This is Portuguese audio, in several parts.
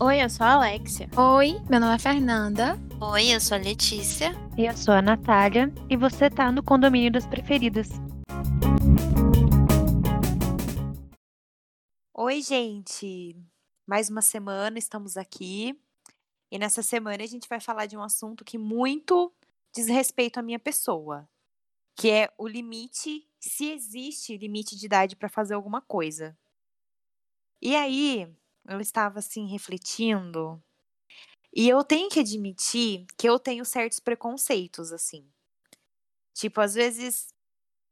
Oi, eu sou a Alexia. Oi, meu nome é Fernanda. Oi, eu sou a Letícia. E eu sou a Natália. E você tá no condomínio das preferidas. Oi, gente! Mais uma semana estamos aqui. E nessa semana a gente vai falar de um assunto que muito diz respeito à minha pessoa, que é o limite, se existe limite de idade para fazer alguma coisa. E aí, eu estava assim refletindo, e eu tenho que admitir que eu tenho certos preconceitos assim. Tipo, às vezes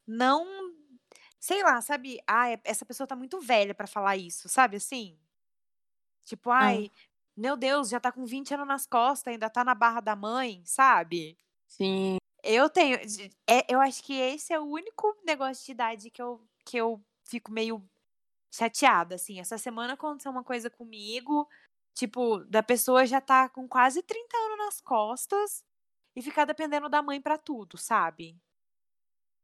não, sei lá, sabe? Ah, essa pessoa tá muito velha para falar isso, sabe assim? Tipo, ai, Ah. meu Deus, já tá com 20 anos nas costas, ainda tá na barra da mãe, sabe? Sim. Eu tenho, é, eu acho que esse é o único negócio de idade que eu, que eu fico meio chateada, assim. Essa semana aconteceu uma coisa comigo, tipo, da pessoa já tá com quase 30 anos nas costas e ficar dependendo da mãe pra tudo, sabe?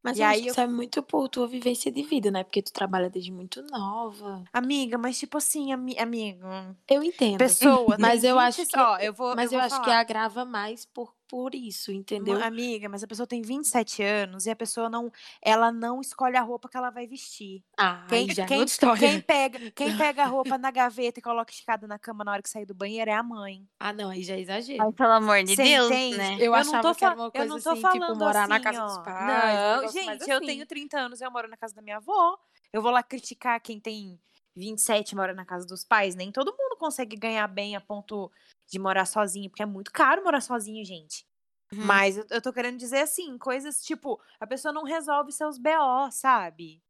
Mas E eu aí acho que eu- isso é muito por tua vivência de vida, né? Porque tu trabalha desde muito nova. Amiga, mas tipo assim, ami amiga, Eu entendo. pessoa, Mas tem eu 20 acho que- ó, eu vou, Mas eu eu, vou acho que falar. agrava mais por, por isso, entendeu? Ma- Amiga, mas a pessoa tem 27 anos e a pessoa não, ela não escolhe a roupa que ela vai vestir. Ah, Quem, já é quem, outra história. quem pega, quem pega a roupa na gaveta e coloca esticada na cama na hora que sair do banheiro é a mãe. Ah, não, aí já é exagero. Ai, pelo amor de Cê Deus, entende? né? Eu não achava tô que era uma eu coisa não tô assim, tipo, falando morar na assim, casa ó. dos pais, Não, gente, eu assim. tenho 30 anos e eu moro na casa da minha avó. Eu vou lá criticar quem tem 27 e mora na casa dos pais. Nem todo mundo consegue ganhar bem a ponto de morar sozinho, porque é muito caro morar sozinho, gente. Uhum. Mas eu, eu tô querendo dizer assim, coisas tipo, a pessoa não resolve seus BO, sabe?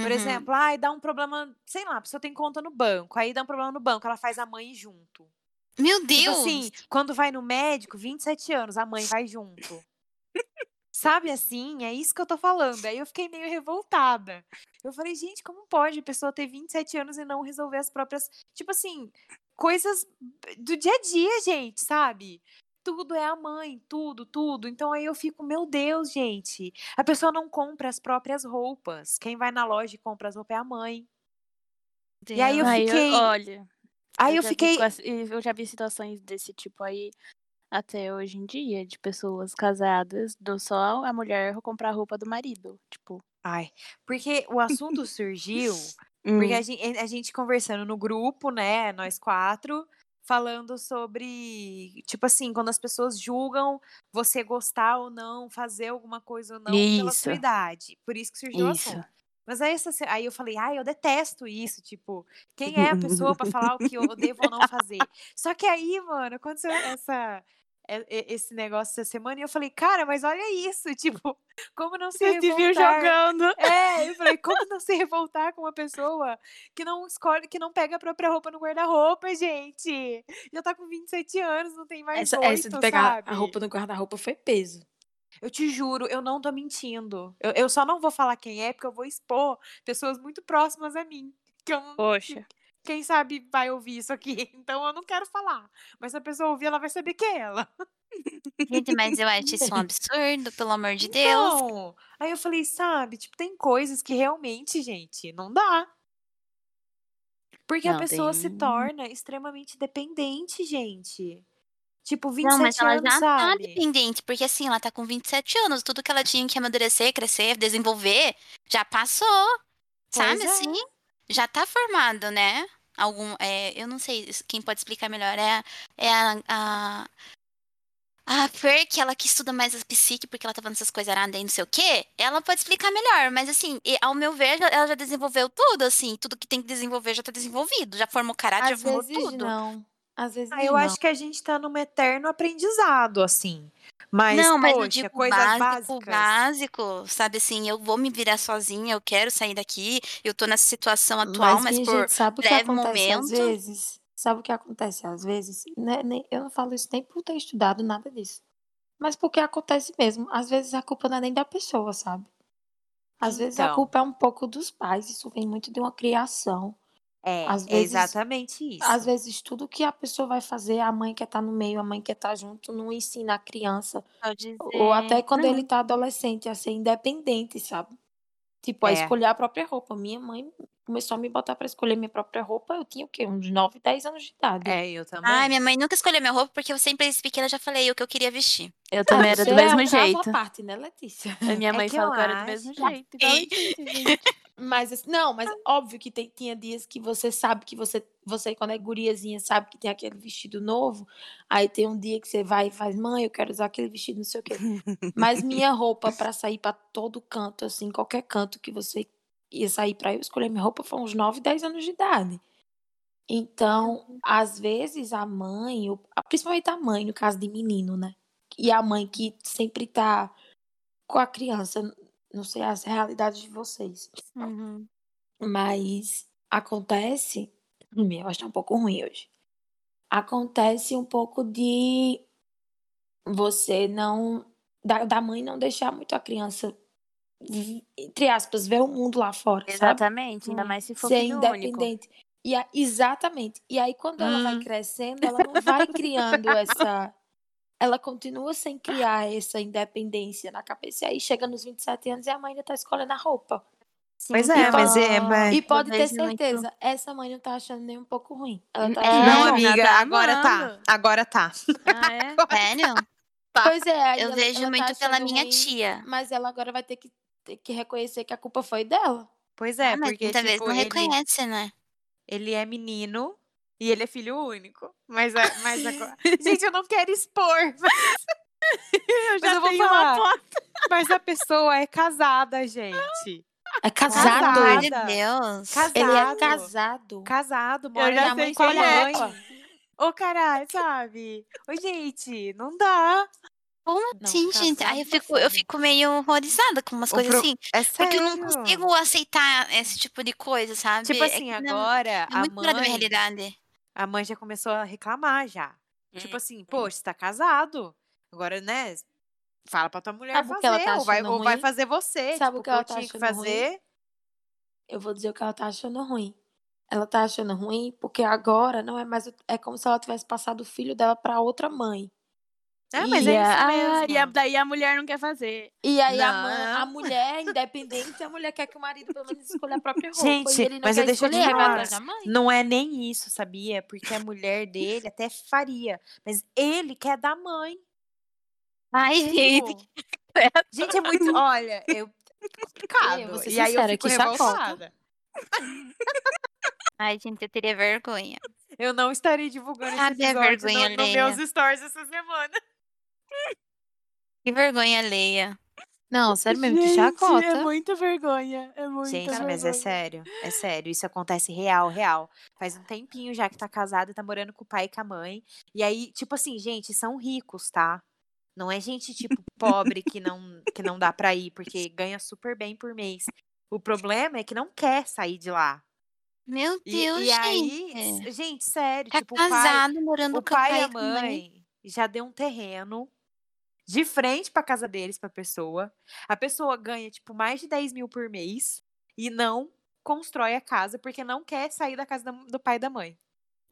Por Uhum. exemplo, ai, dá um problema, sei lá, a pessoa tem conta no banco, aí dá um problema no banco, ela faz a mãe junto. Meu Tipo Deus! assim, quando vai no médico, 27 anos, a mãe vai junto. Sabe assim? É isso que eu tô falando. Aí eu fiquei meio revoltada. Eu falei, gente, como pode a pessoa ter 27 anos e não resolver as próprias. Tipo assim, coisas do dia a dia, gente, sabe? Tudo é a mãe, tudo, tudo. Então aí eu fico, meu Deus, gente. A pessoa não compra as próprias roupas. Quem vai na loja e compra as roupas é a mãe. E aí eu Deus. fiquei- olha, Aí eu já vi fiquei. com essa- eu já vi situações desse tipo aí até hoje em dia, de pessoas casadas, do só a mulher comprar a roupa do marido. Tipo, Ai, porque o assunto surgiu hum, Porque a gente, a gente conversando no grupo, né, nós quatro, falando sobre, tipo assim, quando as pessoas julgam você gostar ou não, fazer alguma coisa ou não pela sua Isso. idade. Por isso que surgiu o Isso. assunto. Mas aí, aí eu falei, ai, eu detesto isso, tipo, quem é a pessoa pra falar o que eu devo ou não fazer? Só que aí, mano, aconteceu essa, esse negócio essa semana e eu falei, cara, mas olha isso, tipo, como não se você te viu revoltar? jogando. É, eu falei, como não se revoltar com uma pessoa que não escolhe, que não pega a própria roupa no guarda-roupa, gente? Já tá com 27 anos, não tem mais Essa, essa de pegar sabe? a roupa no guarda-roupa foi peso. Eu te juro, eu não tô mentindo. Eu, eu só não vou falar quem é, porque eu vou expor pessoas muito próximas a mim. Que eu, não- Poxa. quem sabe vai ouvir isso aqui. Então eu não quero falar. Mas se a pessoa ouvir, ela vai saber que é ela. Gente, mas eu acho isso um absurdo, pelo amor de Deus. Então, aí eu falei, sabe, tipo, tem coisas que realmente, gente, não dá. Porque a Não, pessoa se tem- torna extremamente dependente, gente. Tipo, 27 Não, mas ela anos, já tá sabe? dependente, porque assim, ela tá com 27 anos, tudo que ela tinha que amadurecer, crescer, desenvolver, já passou. Sabe Pois é. assim? Já tá formado, né? Algum, é, eu não sei quem pode explicar melhor. É, a- é a, a, a Fer, que ela que estuda mais a psique, porque ela tá falando essas coisas aradas aí, não sei o quê. Ela pode explicar melhor, mas assim, e, ao meu ver, ela já desenvolveu tudo, assim. Tudo que tem que desenvolver já tá desenvolvido. Já formou caráter, Às já formou vezes tudo. não. Às vezes Ah, eu não. acho que a gente tá num eterno aprendizado, assim. Mas, não, mas poxa, eu digo coisas básico, básicas. básico, sabe assim, eu vou me virar sozinha, eu quero sair daqui, eu tô nessa situação atual, mas, minha por gente, sabe o que breve acontece às momento. vezes? Sabe o que acontece às vezes? Né, nem- eu não falo isso nem por ter estudado nada disso. Mas porque acontece mesmo. Às vezes a culpa não é nem da pessoa, sabe? Às vezes a Então. culpa é um pouco dos pais. Isso vem muito de uma criação. É, Às é vezes- exatamente isso. Às vezes tudo que a pessoa vai fazer, a mãe quer estar no meio, a mãe quer estar junto, não ensina a criança. Pode Ou até quando Não. ele tá adolescente a ser independente, sabe? Tipo, a É. escolher a própria roupa. Minha mãe começou a me botar pra escolher minha própria roupa. Eu tinha o quê? Uns 9, 10 anos de idade. É, eu também. Ai, minha mãe nunca escolheu minha roupa porque eu sempre desde pequena já falei o que eu queria vestir. Eu Ah, também era do mesmo é caso à jeito. parte, né, Letícia? A minha É mãe que fala eu que eu era do mesmo jeito. Mas, assim, não, mas óbvio que tem- tinha dias que você sabe que você, você, quando é guriazinha, sabe que tem aquele vestido novo. Aí tem um dia que você vai e faz, mãe, eu quero usar aquele vestido, não sei o quê. Mas minha roupa pra sair pra todo canto, assim, qualquer canto que você ia sair pra eu escolher minha roupa, foi uns 9, 10 anos de idade. Então, às vezes a mãe, principalmente a mãe, no caso de menino, né? E a mãe que sempre tá com a criança, não sei as realidades de vocês. Uhum. Mas acontece. Ih, Eu acho que tá um pouco ruim hoje. Acontece um pouco de você não. Da, da mãe não deixar muito a criança, entre aspas, ver o mundo lá fora, sabe? Exatamente, ainda mais se for Ser filho único. independente. E a- exatamente. E aí, quando ela vai Hum. crescendo, ela não vai criando essa. Ela continua sem criar essa independência na cabeça. E aí chega nos 27 anos e a mãe ainda tá escolhendo a roupa. Pois E é, pode- mas é. Mas... E pode ter vejo muito- certeza, essa mãe não tá achando nem um pouco ruim. Ela tá É, achando Não, amiga, tá agora tá. Agora tá. Ah, é? Sério? Pois é, Eu ela- vejo ela tá muito pela achando minha ruim, tia. Mas ela agora vai ter que, ter que reconhecer que a culpa foi dela. Pois é, Ah, mas porque muitas vezes tipo, não ele, reconhece, né? ele é menino e ele é filho único. Mas, é- mas agora... Gente, eu não quero expor, mas, Eu mas eu vou tenho falar. uma foto. Mas a pessoa é casada, gente. É Casado. Pelo amor de Casada. Deus. Casado. Ele é casado. Casado, Eu mora já na sei mãe com a Olha a é. mãe. Ô, caralho, sabe? Ô, gente, não dá. Como Não, assim, gente? Aí eu fico, eu foda. fico meio horrorizada com umas O coisas pro- assim. É Porque eu não consigo aceitar esse tipo de coisa, sabe? Tipo É assim, não- agora é a muito fora da minha mãe, realidade. A mãe já começou a reclamar já. Tipo Hum, assim, poxa, você tá casado. Agora, né? Fala pra tua mulher Sabe o que ela fazer, tá ou vai, achando ou vai fazer você. Sabe tipo, o que ela tá tinha que achando ruim? fazer. Eu vou dizer o que ela tá achando ruim. Ela tá achando ruim porque agora não é mais. É como se ela tivesse passado o filho dela pra outra mãe. É, mas E é a- isso ah, mesmo. e a- daí a mulher não quer fazer. E aí a, a mulher é independente, a mulher quer que o marido pelo menos escolha a própria roupa. Gente, e ele não mas quer eu deixa eu te escolher, vai falar. atrás da mãe. Não é nem isso, sabia? Porque a mulher dele até faria. Mas ele quer da mãe. Ai, Tipo, gente. gente, é muito. Olha, eu. Complicado. Eu e aí eu fico que chacota. revoltada. Ai, gente, eu teria vergonha. Eu não estarei divulgando esse Cadê a episódio vergonha no, no meus stories essa semana. Que vergonha alheia. Não, sério mesmo, que Gente, chacota. É muita vergonha. É muita Gente, vergonha. mas é sério. É sério. Isso acontece real, real. Faz um tempinho já que tá casado e tá morando com o pai e com a mãe. E aí, tipo assim, gente, são ricos, tá? Não é gente, tipo, pobre que não, que não dá pra ir, porque ganha super bem por mês. O problema é que não quer sair de lá. Meu E, Deus, e gente. aí, gente, sério, Tá tipo, o pai, casado, morando o com o pai e e a mãe. mãe já deu um terreno de frente pra casa deles, pra pessoa. A pessoa ganha, tipo, mais de 10 mil por mês e não constrói a casa porque não quer sair da casa do pai e da mãe.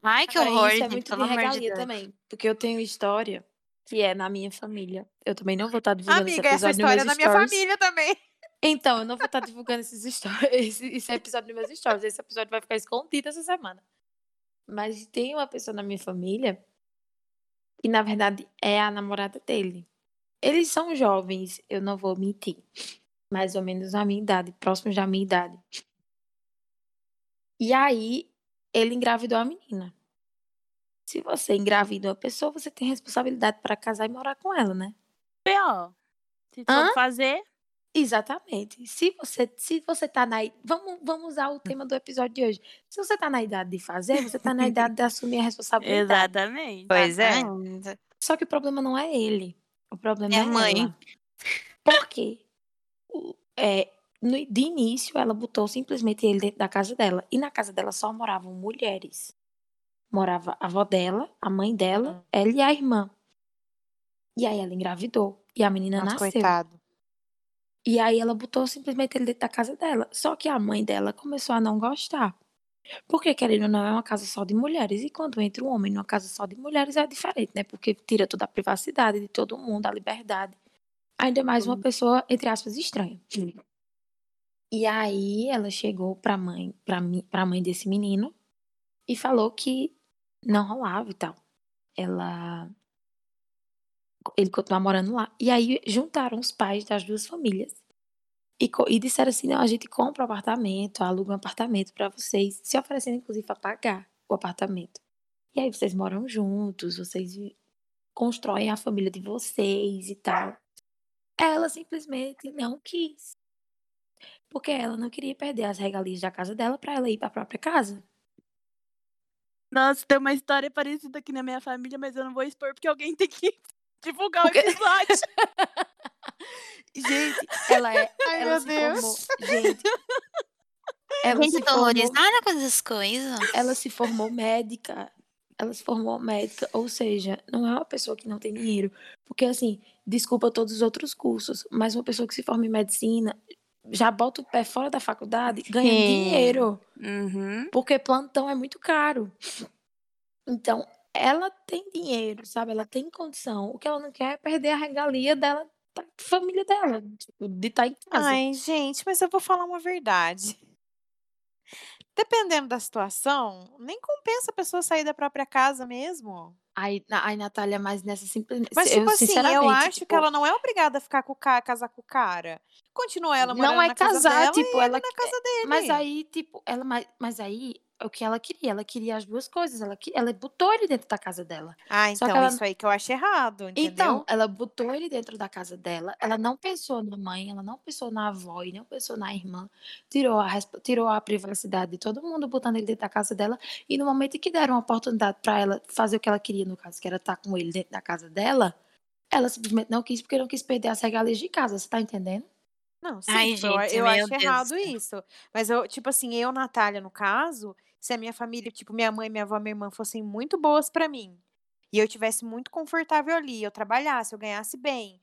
Ai, que Agora, horror, isso é gente, muito de de regalia Deus. também. Porque eu tenho história que é na minha família. Eu também não vou estar divulgando Amiga, esse essa episódio nos história é da minha família também. Então, eu não vou estar divulgando esses stories, esse, esse episódio nos meus stories. Esse episódio vai ficar escondido essa semana. Mas tem uma pessoa na minha família que, na verdade, é a namorada dele. Eles são jovens, eu não vou mentir. Mais ou menos a minha idade, próximos da minha idade. E aí, ele engravidou a menina. Se você engravida uma pessoa, você tem responsabilidade para casar e morar com ela, né? P.O. Se Hã? for fazer, Exatamente. Se você, se você tá na. Vamos, vamos usar o tema do episódio de hoje. Se você tá na idade de fazer, você tá na idade de assumir a responsabilidade. exatamente. Pois é. Só que o problema não é ele. O problema É é, a mãe. ela. Por quê? É, no, de início, ela botou simplesmente ele dentro da casa dela. E na casa dela só moravam mulheres. Morava a avó dela, a mãe dela, ela e a irmã. E aí ela engravidou. E a menina Nossa, nasceu. coitado. E aí ela botou simplesmente ele dentro da casa dela. Só que a mãe dela começou a não gostar. Porque, querendo ou não, é uma casa só de mulheres. E quando entra um homem numa casa só de mulheres é diferente, né? Porque tira toda a privacidade de todo mundo, a liberdade. Ainda mais uma pessoa, entre aspas, estranha. E aí ela chegou pra mãe, pra, mim, pra mãe desse menino e falou que não rolava e tal. Ela. Ele continuava morando lá. E aí juntaram os pais das duas famílias. E, e disseram assim: não, a gente compra um apartamento, aluga um apartamento pra vocês, se oferecendo inclusive a pagar o apartamento. E aí vocês moram juntos, vocês constroem a família de vocês e tal. Ela simplesmente não quis. Porque ela não queria perder as regalias da casa dela pra ela ir pra própria casa. Nossa, tem uma história parecida aqui na minha família, mas eu não vou expor porque alguém tem que divulgar o episódio. Gente, ela é. Ai, ela meu se Deus. formou. Gente. Ela Gente, horrorizada com essas coisas. ela se formou médica. Ela se formou médica, ou seja, não é uma pessoa que não tem dinheiro. Porque, assim, desculpa todos os outros cursos, mas uma pessoa que se forma em medicina já bota o pé fora da faculdade, ganha Sim. dinheiro. Uhum. Porque plantão é muito caro. Então, ela tem dinheiro, sabe? Ela tem condição. O que ela não quer é perder a regalia dela, da família dela, tipo, de estar em casa. Ai, gente, mas eu vou falar uma verdade. Dependendo da situação, nem compensa a pessoa sair da própria casa mesmo. Na- aí Natália, mas nessa simplesmente. Mas, eu, tipo assim, eu acho que tipo, ela não é obrigada a ficar com o cara, casar com o cara. Continua ela morando não é na casa casar, dela tipo, ela. na casa dele. Mas aí, tipo, ela. Mas, mas aí, o que ela queria? Ela queria as duas coisas. Ela, que- ela botou ele dentro da casa dela. Ah, então ela- isso aí que eu acho errado, entendeu? Então, ela botou ele dentro da casa dela. Ela não pensou na mãe, ela não pensou na avó e não pensou na irmã. Tirou a, tirou a privacidade de todo mundo, botando ele dentro da casa dela. E no momento que deram uma oportunidade pra ela fazer o que ela queria, no caso, que era estar com ele dentro da casa dela, ela simplesmente não quis, porque não quis perder as regalias de casa. Você tá entendendo? Não, sim, Ai, eu, gente, eu meu acho Deus do errado céu. isso. Mas eu, tipo assim, eu, Natália, no caso, se a minha família, tipo, minha mãe, minha avó, minha irmã fossem muito boas pra mim, e eu tivesse muito confortável ali, eu trabalhasse, eu ganhasse bem,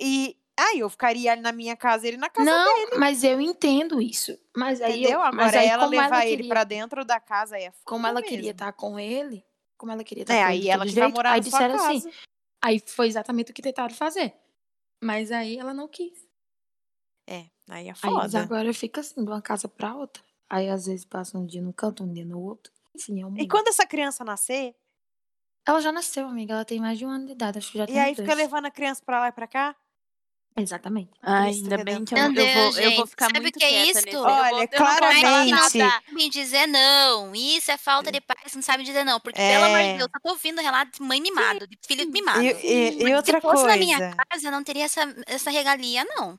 e aí eu ficaria na minha casa, ele na casa não, mas eu entendo isso. Mas aí, eu- entendeu? mas Agora aí ela levar ela ele queria, pra dentro da casa aí é como ela queria mesmo. estar com ele, como ela queria estar É, com ele aí ela que vai jeito, morar aí na sua disseram casa. assim. Aí foi exatamente o que tentaram fazer. Mas aí ela não quis. É, aí é Aí foda. eles agora fica assim, de uma casa pra outra. Aí às vezes passa um dia num canto, um dia no outro. Enfim, é um E quando essa criança nascer, Ela já nasceu, amiga. Ela tem mais de um ano de idade. Acho que já e tem aí uns fica dois. levando a criança pra lá e pra cá? Exatamente. Ai, ainda bem que eu, não- Deus, vou, eu vou ficar sabe o muito que é isso? nesse. eu vou- Olha, eu não vou claramente- nada. me dizer não. Isso é falta de paz, não sabe dizer não. Porque, pelo amor de É. Deus, eu tô ouvindo relato de mãe mimado, de filho mimado. E, e- e outra se fosse na minha coisa. casa, eu não teria essa, essa regalia, não.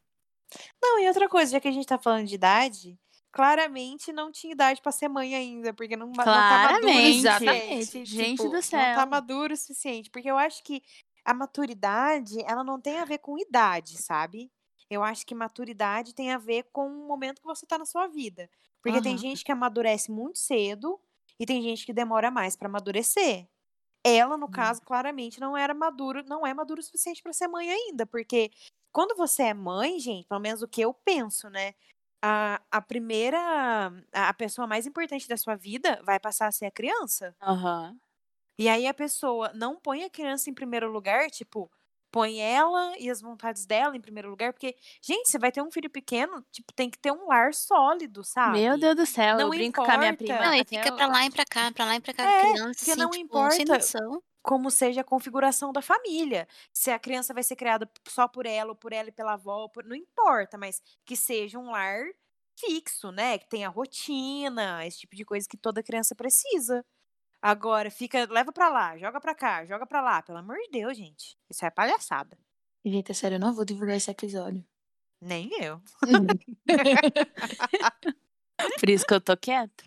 Não, e outra coisa, já que a gente tá falando de idade, claramente não tinha idade pra ser mãe ainda, porque não, não tá maduro o Claramente. suficiente. Exatamente. Gente tipo, do Não céu. tá maduro o suficiente. Porque eu acho que a maturidade, ela não tem a ver com idade, sabe? Eu acho que maturidade tem a ver com o momento que você tá na sua vida. Porque tem Aham. gente que amadurece muito cedo e tem gente que demora mais pra amadurecer. Ela, no Hum. caso, claramente não era maduro, não é maduro o suficiente pra ser mãe ainda, porque quando você é mãe, gente, pelo menos o que eu penso, né? A, a primeira, a pessoa mais importante da sua vida vai passar a ser a criança. Aham. E aí a pessoa não põe a criança em primeiro lugar, tipo, põe ela e as vontades dela em primeiro lugar, porque, gente, você vai ter um filho pequeno, tipo, tem que ter um lar sólido, sabe? Meu Deus do céu, Não eu brinco com a minha importa. prima. Não, e fica eu- pra lá e pra cá, pra lá e pra cá, É, criança, porque assim, não tipo, sem importa noção. Como seja a configuração da família. Se a criança vai ser criada só por ela, ou por ela e pela avó, por- não importa, mas que seja um lar fixo, né? Que tenha rotina, esse tipo de coisa que toda criança precisa. Agora, fica, leva pra lá, joga pra cá, joga pra lá. Pelo amor de Deus, gente. Isso é palhaçada. Gente, é sério, eu não vou divulgar esse episódio. Nem eu. Por isso que eu tô quieta.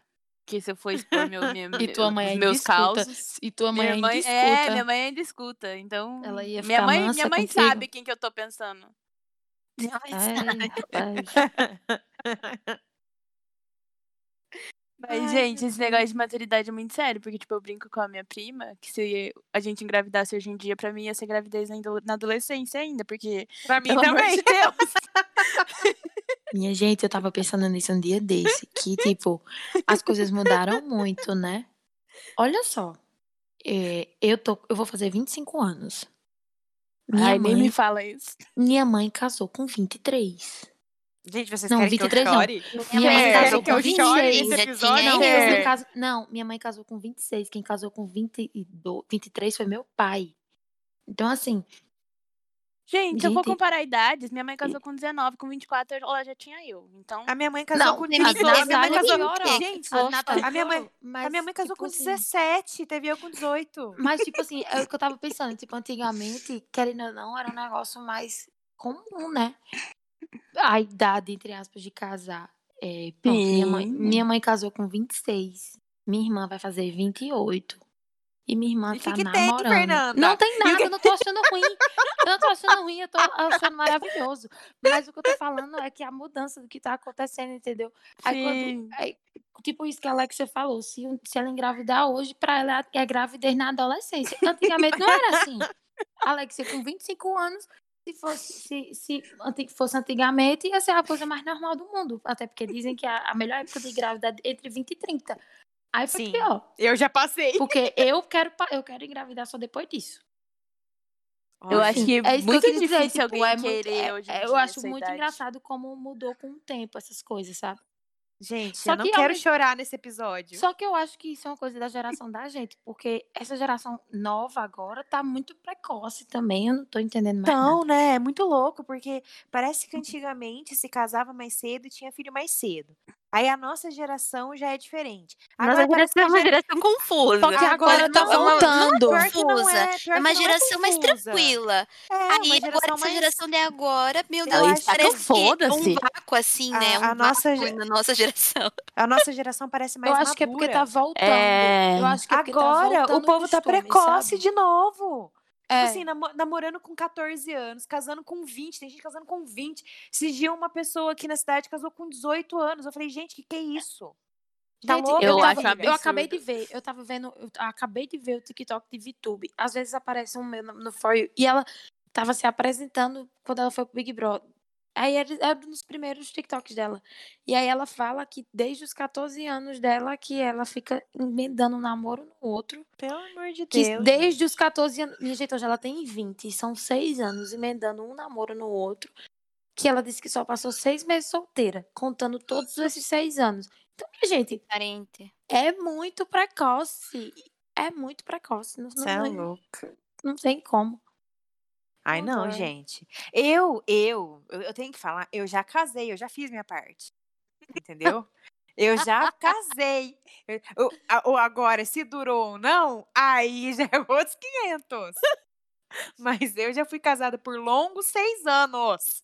Porque se eu for expor meu, meu, E tua mãe meus escuta. causos. E tua mãe Minha ainda mãe, escuta. é, minha mãe ainda escuta. Então. Ela ia minha mãe, minha mãe contigo. sabe quem que eu tô pensando. Não, mas- Ai, rapaz. Mas, Ai, gente, esse negócio de maturidade é muito sério, porque, tipo, eu brinco com a minha prima que se a gente engravidasse hoje em dia, pra mim ia ser gravidez na ado- na adolescência ainda, porque, Pra mim amor também. de Deus. Minha gente, eu tava pensando nisso um dia desse, que, tipo, as coisas mudaram muito, né? Olha só, é, eu, tô, eu vou fazer 25 anos. Minha Ai, nem mãe, me fala isso. minha mãe casou com 23. Gente, vocês Não, querem 23 que eu não. chore? Minha mãe casou com eu chore 26. nesse Já episódio? tinha Não, Quer. quem casou- não, minha mãe casou com 26. Quem casou com 22, 23 foi meu pai. Então, assim, Gente, eu vou comparar idades. Minha mãe casou com 19, com 24 ela já tinha eu. Então, A minha mãe casou Não, com tem mais 19. A minha mãe casou... pior. Gente, a minha mãe, mas, a minha mãe casou tipo com assim, 17, teve eu com 18. Mas, tipo assim, é o que eu tava pensando. Tipo, antigamente, querendo ou não, era um negócio mais comum, né? A idade, entre aspas, de casar. É, pronto, minha, mãe, minha mãe casou com 26. Minha irmã vai fazer 28. E minha irmã E tá que que tem, namorando. Fernanda? Não tem nada, eu não tô achando ruim. Eu não tô achando ruim, eu tô achando maravilhoso. Mas o que eu tô falando é que a mudança do que tá acontecendo, entendeu? Aí, quando, aí, tipo isso que a Alexia falou, se, se ela engravidar hoje, pra ela é gravidez na adolescência. Antigamente não era assim. A Alexia com 25 anos, se fosse, se, se fosse antigamente, ia ser a coisa mais normal do mundo. Até porque dizem que a, a melhor época de gravidez é entre 20 e 30. Aí foi Sim. pior. Eu já passei. Porque eu quero, eu quero engravidar só depois disso. Eu acho que É isso muito que difícil dizer, tipo, alguém é muito- querer é- hoje em é, dia Eu acho muito idade. engraçado como mudou com o tempo essas coisas, sabe? Gente, Só eu não que quero chorar nesse episódio. Só que eu acho que isso é uma coisa da geração da gente, porque essa geração nova agora tá muito precoce também, eu não tô entendendo mais nada. Então, né? É muito louco, porque parece que antigamente se casava mais cedo e tinha filho mais cedo. Aí a nossa geração já é diferente. Nossa parece que geração é a uma gera- geração confusa. Só que agora Agora tá não é voltando. Não confusa. é, É uma geração mais tranquila. É, Aí agora, geração essa mais... geração de agora, meu Eu Deus, acho- parece que é um vácuo assim, né? A- Um a nossa na nossa geração. A nossa geração parece mais eu acho que é porque tá madura. voltando. É. Eu acho que é tá Agora, voltando o povo tá costume, precoce sabe? de novo. É. Tipo assim, namo- namorando com 14 anos, casando com 20, tem gente casando com 20. Esses dias uma pessoa aqui na cidade casou com 18 anos. Eu falei, gente, que que é isso? Tá Gente, louco? eu, Eu tava- eu acabei de ver, eu tava vendo, eu acabei de ver o TikTok de VTube. Às vezes aparece um meu no, no For You, e ela tava se apresentando quando ela foi pro Big Brother. Aí era, era um dos primeiros TikToks dela. E aí ela fala que desde os 14 anos dela que ela fica emendando um namoro no outro. Pelo amor de Que Deus. desde os 14 anos. Minha gente, hoje ela tem 20. São seis anos emendando um namoro no outro. Que ela disse que só passou seis meses solteira, contando todos esses seis anos. Então, minha gente, Parente. é muito precoce. É muito precoce. Não, Você não, é- louca. não tem como. Ai, não, gente. Eu, eu, eu, eu tenho que falar, eu já casei, eu já fiz minha parte. Entendeu? Eu já casei. Ou agora, se durou ou não, aí já é outros 500. Mas eu já fui casada por longos seis anos.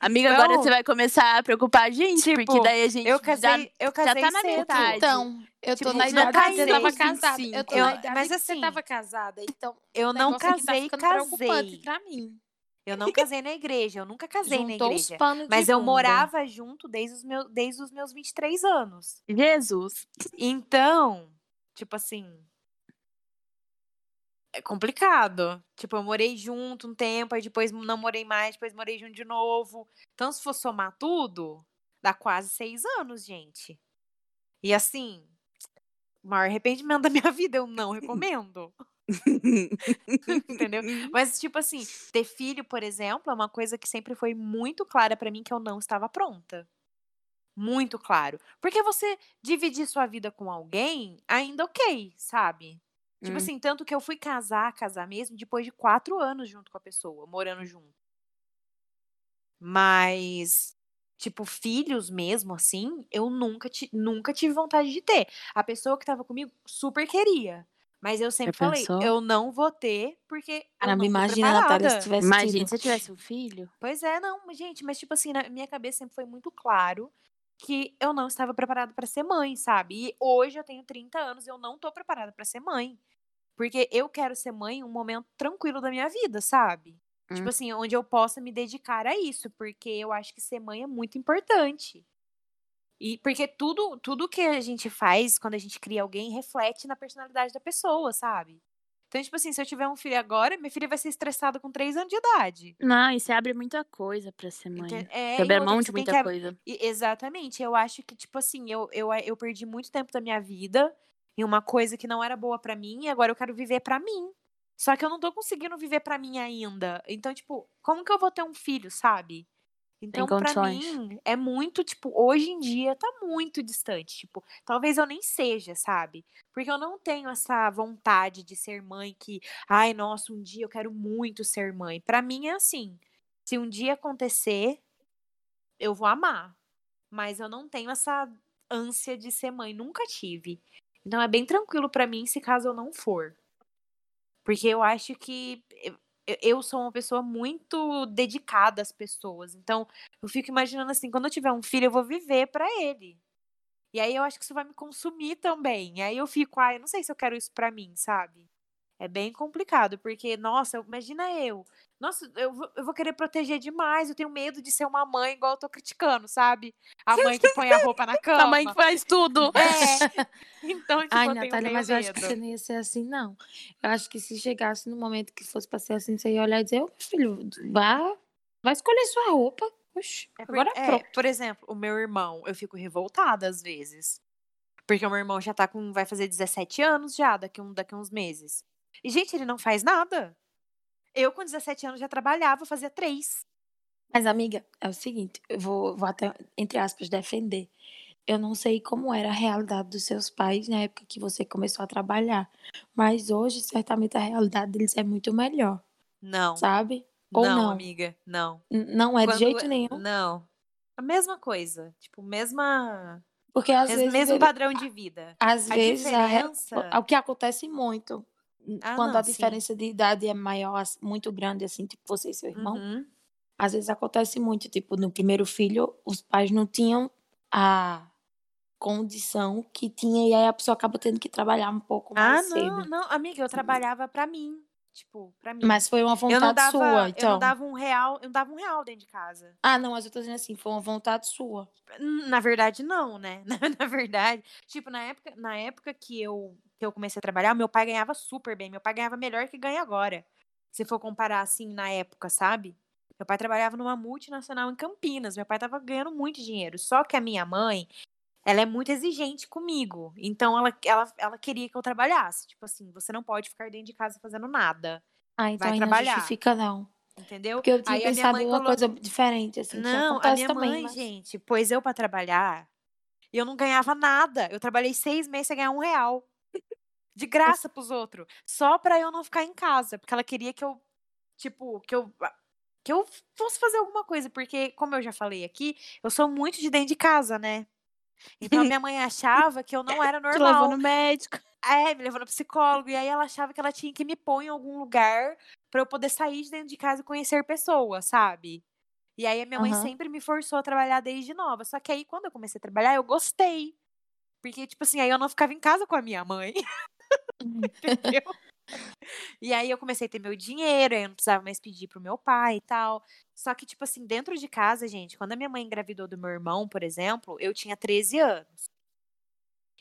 Amiga, agora Então, você vai começar a preocupar a gente, Tipo, porque daí a gente Eu já casei, eu casei tá na cedo. metade. Então, eu tô Tipo, na não idade que você casei tava casada. Eu tô Eu- na idade mas que você assim, tava casada. Então, Eu não aqui tá casei, preocupante casei. pra mim. Eu não casei na igreja, eu nunca casei na Juntou os igreja. panos de Mas eu bunda. morava junto desde os, meus, desde os meus 23 anos. Jesus. Então, tipo assim. É complicado. Tipo, eu morei junto um tempo, aí depois não morei mais, depois morei junto de novo. Então, se for somar tudo, dá quase seis anos, gente. E assim, o maior arrependimento da minha vida, eu não recomendo. Entendeu? Mas, tipo assim, ter filho, por exemplo, é uma coisa que sempre foi muito clara pra mim que eu não estava pronta. Muito claro. Porque você dividir sua vida com alguém, ainda ok, sabe? Tipo Hum. assim, tanto que eu fui casar, casar mesmo, depois de quatro anos junto com a pessoa, morando junto. Mas, tipo, filhos mesmo, assim, eu nunca, nunca tive vontade de ter. A pessoa que tava comigo super queria. Mas eu sempre falei, eu não vou ter, porque não tô imagina a Natália se preparada. tivesse Imagina tido. se eu tivesse um filho. Pois é, não, mas, gente, mas tipo assim, na minha cabeça sempre foi muito claro que eu não estava preparada para ser mãe, sabe? E hoje eu tenho 30 anos e eu não tô preparada para ser mãe. Porque eu quero ser mãe em um momento tranquilo da minha vida, sabe? Hum. Tipo assim, onde eu possa me dedicar a isso, porque eu acho que ser mãe é muito importante. E porque tudo, tudo que a gente faz quando a gente cria alguém reflete na personalidade da pessoa, sabe? Então, tipo assim, se eu tiver um filho agora, minha filha vai ser estressada com 3 anos de idade. Não, e você abre muita coisa pra ser mãe. Ente- É, Você abre mão de muita que coisa. e- Exatamente. Eu acho que, tipo assim, eu, eu, eu perdi muito tempo da minha vida em uma coisa que não era boa pra mim e agora eu quero viver pra mim. Só que eu não tô conseguindo viver pra mim ainda. Então, tipo, como que eu vou ter um filho, sabe? Então, pra condições. mim, é muito, tipo, hoje em dia tá muito distante. Tipo, talvez eu nem seja, sabe? Porque eu não tenho essa vontade de ser mãe que, ai, nossa, um dia eu quero muito ser mãe. Pra mim é assim, se um dia acontecer, eu vou amar. Mas eu não tenho essa ânsia de ser mãe, nunca tive. Então é bem tranquilo pra mim se caso eu não for. Porque eu acho que eu- sou uma pessoa muito dedicada às pessoas. Então, eu fico imaginando assim, quando eu tiver um filho, eu vou viver pra ele. E aí eu acho que isso vai me consumir também. E aí eu fico, ah, eu não sei se eu quero isso pra mim, sabe? É bem complicado, porque, nossa, imagina eu. Nossa, eu vou, eu vou querer proteger demais. Eu tenho medo de ser uma mãe igual eu tô criticando, sabe? A mãe que põe a roupa na cama. A mãe que faz tudo. É. Então, tipo, Ai, eu Natália, mas eu acho que medo. você não ia ser assim, não. Eu acho que se chegasse no momento que fosse pra ser assim, você ia olhar e dizer, ô, meu filho, vá, vai escolher sua roupa. Oxi, É por, agora é, pronto. por exemplo, o meu irmão, eu fico revoltada às vezes. Porque o meu irmão já tá com. Vai fazer 17 anos já, daqui, um, daqui uns meses. E, gente, ele não faz nada. Eu, com 17 anos, já trabalhava, fazia três. Mas, amiga, é o seguinte, eu vou, vou até, entre aspas, defender. Eu não sei como era a realidade dos seus pais na época que você começou a trabalhar. Mas hoje, certamente, a realidade deles é muito melhor, Não. sabe? Ou não? amiga, não. N- Não é de Quando- jeito nenhum. Não. A mesma coisa. Tipo, mesma. Porque às mes- vezes, mesmo ele- padrão de vida. às A vezes, diferença. o que acontece muito, Ah, quando não, a sim. diferença de idade é maior, muito grande, assim, tipo você e seu irmão, Uhum. às vezes acontece muito, tipo, no primeiro filho, os pais não tinham a condição que tinha, e aí a pessoa acaba tendo que trabalhar um pouco Ah, mais não, cedo. não. Amiga, eu trabalhava pra mim. Tipo, pra mim. Mas foi uma não vontade dava, sua, eu não então. dava um real, eu não dava um real dentro de casa. Ah, não, mas eu tô dizendo assim, foi uma vontade sua. Na verdade, não, né? Na, na verdade, tipo, na época, na época que eu, que eu comecei a trabalhar, meu pai ganhava super bem. Meu pai ganhava melhor que ganha agora. Se for comparar assim na época, sabe? Meu pai trabalhava numa multinacional em Campinas. Meu pai tava ganhando muito dinheiro. Só que a minha mãe, ela é muito exigente comigo. Então ela, ela, ela queria que eu trabalhasse. Tipo assim, você não pode ficar dentro de casa fazendo nada. Ah, então Vai aí não trabalhar. justifica, não. Entendeu? Porque eu tinha Aí pensado em uma colo- coisa diferente, assim, Não, a minha também, mãe, mas... gente, pôs eu pra trabalhar eu não ganhava nada. Eu trabalhei seis meses sem ganhar um real. De graça pros outros. Só pra eu não ficar em casa. Porque ela queria que eu, tipo, que eu. Que eu fosse fazer alguma coisa. Porque, como eu já falei aqui, eu sou muito de dentro de casa, né? Então minha mãe achava que eu não era Te levou normal. no médico. É, me levou no psicólogo. E aí ela achava que ela tinha que me pôr em algum lugar pra eu poder sair de dentro de casa e conhecer pessoas, sabe? E aí a minha mãe Aham. sempre me forçou a trabalhar desde nova. Só que aí, quando eu comecei a trabalhar, eu gostei. Porque, tipo assim, aí eu não ficava em casa com a minha mãe. Entendeu? E aí eu comecei a ter meu dinheiro, aí eu não precisava mais pedir pro meu pai e tal. Só que, tipo assim, dentro de casa, gente, quando a minha mãe engravidou do meu irmão, por exemplo, eu tinha 13 anos.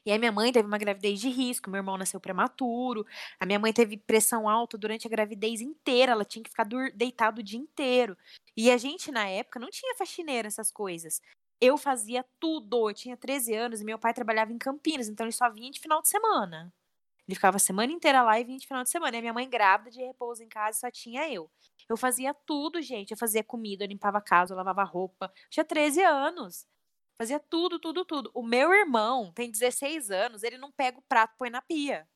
E aí minha mãe teve uma gravidez de risco, meu irmão nasceu prematuro, a minha mãe teve pressão alta durante a gravidez inteira, ela tinha que ficar deitada o dia inteiro. E a gente, na época, não tinha faxineira, essas coisas. Eu fazia tudo, eu tinha 13 anos e meu pai trabalhava em Campinas, então ele só vinha de final de semana. Ele ficava a semana inteira lá e vinha de final de semana. E minha mãe grávida de repouso em casa só tinha eu. Eu fazia tudo, gente. Eu fazia comida, eu limpava a casa, eu lavava roupa. Eu tinha 13 anos. Fazia tudo, tudo, tudo. O meu irmão tem 16 anos, ele não pega o prato põe na pia.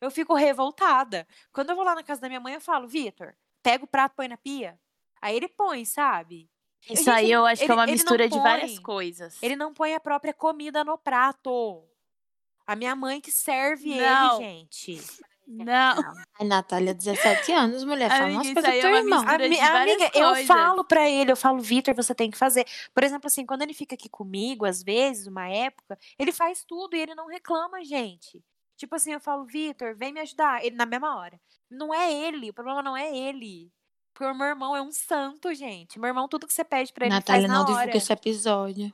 Eu fico revoltada. Quando eu vou lá na casa da minha mãe, eu falo, Vitor, pega o prato põe na pia. Aí ele põe, sabe? Isso Gente, aí eu acho que ele- é uma mistura de várias põe. coisas. Ele não põe a própria comida no prato. A minha mãe que serve Não. ele, gente. Não. Ai, Natália, 17 anos, mulher, fala Amiga, umas isso coisas aí pro é teu uma irmão. amiga, eu coisas. falo pra ele, eu falo, Vitor, você tem que fazer. Por exemplo, assim, quando ele fica aqui comigo, às vezes, uma época, ele faz tudo e ele não reclama, gente. Tipo assim, eu falo, Vitor, vem me ajudar. Ele na mesma hora. Não é ele, o problema não é ele. Porque o meu irmão é um santo, gente. Meu irmão, tudo que você pede pra ele, Natália, faz na não hora. divulga esse episódio.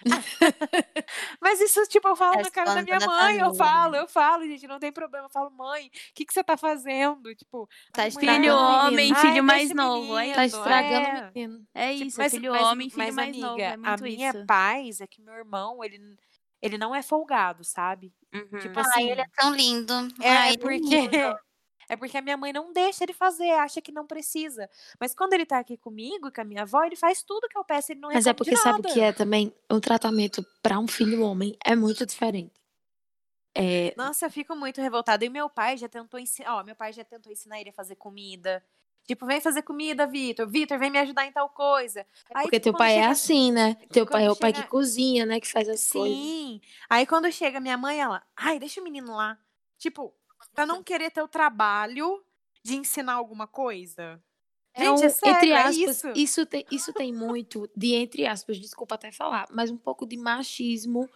Mas isso, tipo, eu falo É na cara da minha da mãe, eu falo, eu falo, gente, não tem problema. Eu falo, mãe, o que, que você tá fazendo? Tipo, Tá "Ai, mãe, estragando Filho ai, homem, menino. filho ai, mais novo. Aí Tá menino, estragando é. o menino. É Tipo, isso, é filho mas- homem, filho mas, mais novo. amiga, É muito a minha isso. paz é que meu irmão, ele, ele não é folgado, sabe? Uhum. Tipo Ai, assim, ele é tão lindo. é Ai, é porque lindo. É porque a minha mãe não deixa ele fazer, acha que não precisa. Mas quando ele tá aqui comigo, com a minha avó, ele faz tudo que eu peço, ele não Mas é porque sabe que é também? O tratamento para um filho homem é muito diferente. É, Nossa, eu fico muito revoltada. E meu pai já tentou ensinar. Ó, meu pai já tentou ensinar ele a fazer comida. Tipo, vem fazer comida, Vitor. Vitor, vem me ajudar em tal coisa. Aí, porque tipo, teu quando pai é chega- assim, né? Teu pai é quando o pai que cozinha, né? Que faz as coisas. Sim. Aí quando chega minha mãe, ela, ai, deixa o menino lá. Tipo, pra não querer ter o trabalho de ensinar alguma coisa. É Gente, um, é sério, entre é aspas, isso. tem, isso tem muito de, entre aspas, desculpa até falar, mas um pouco de machismo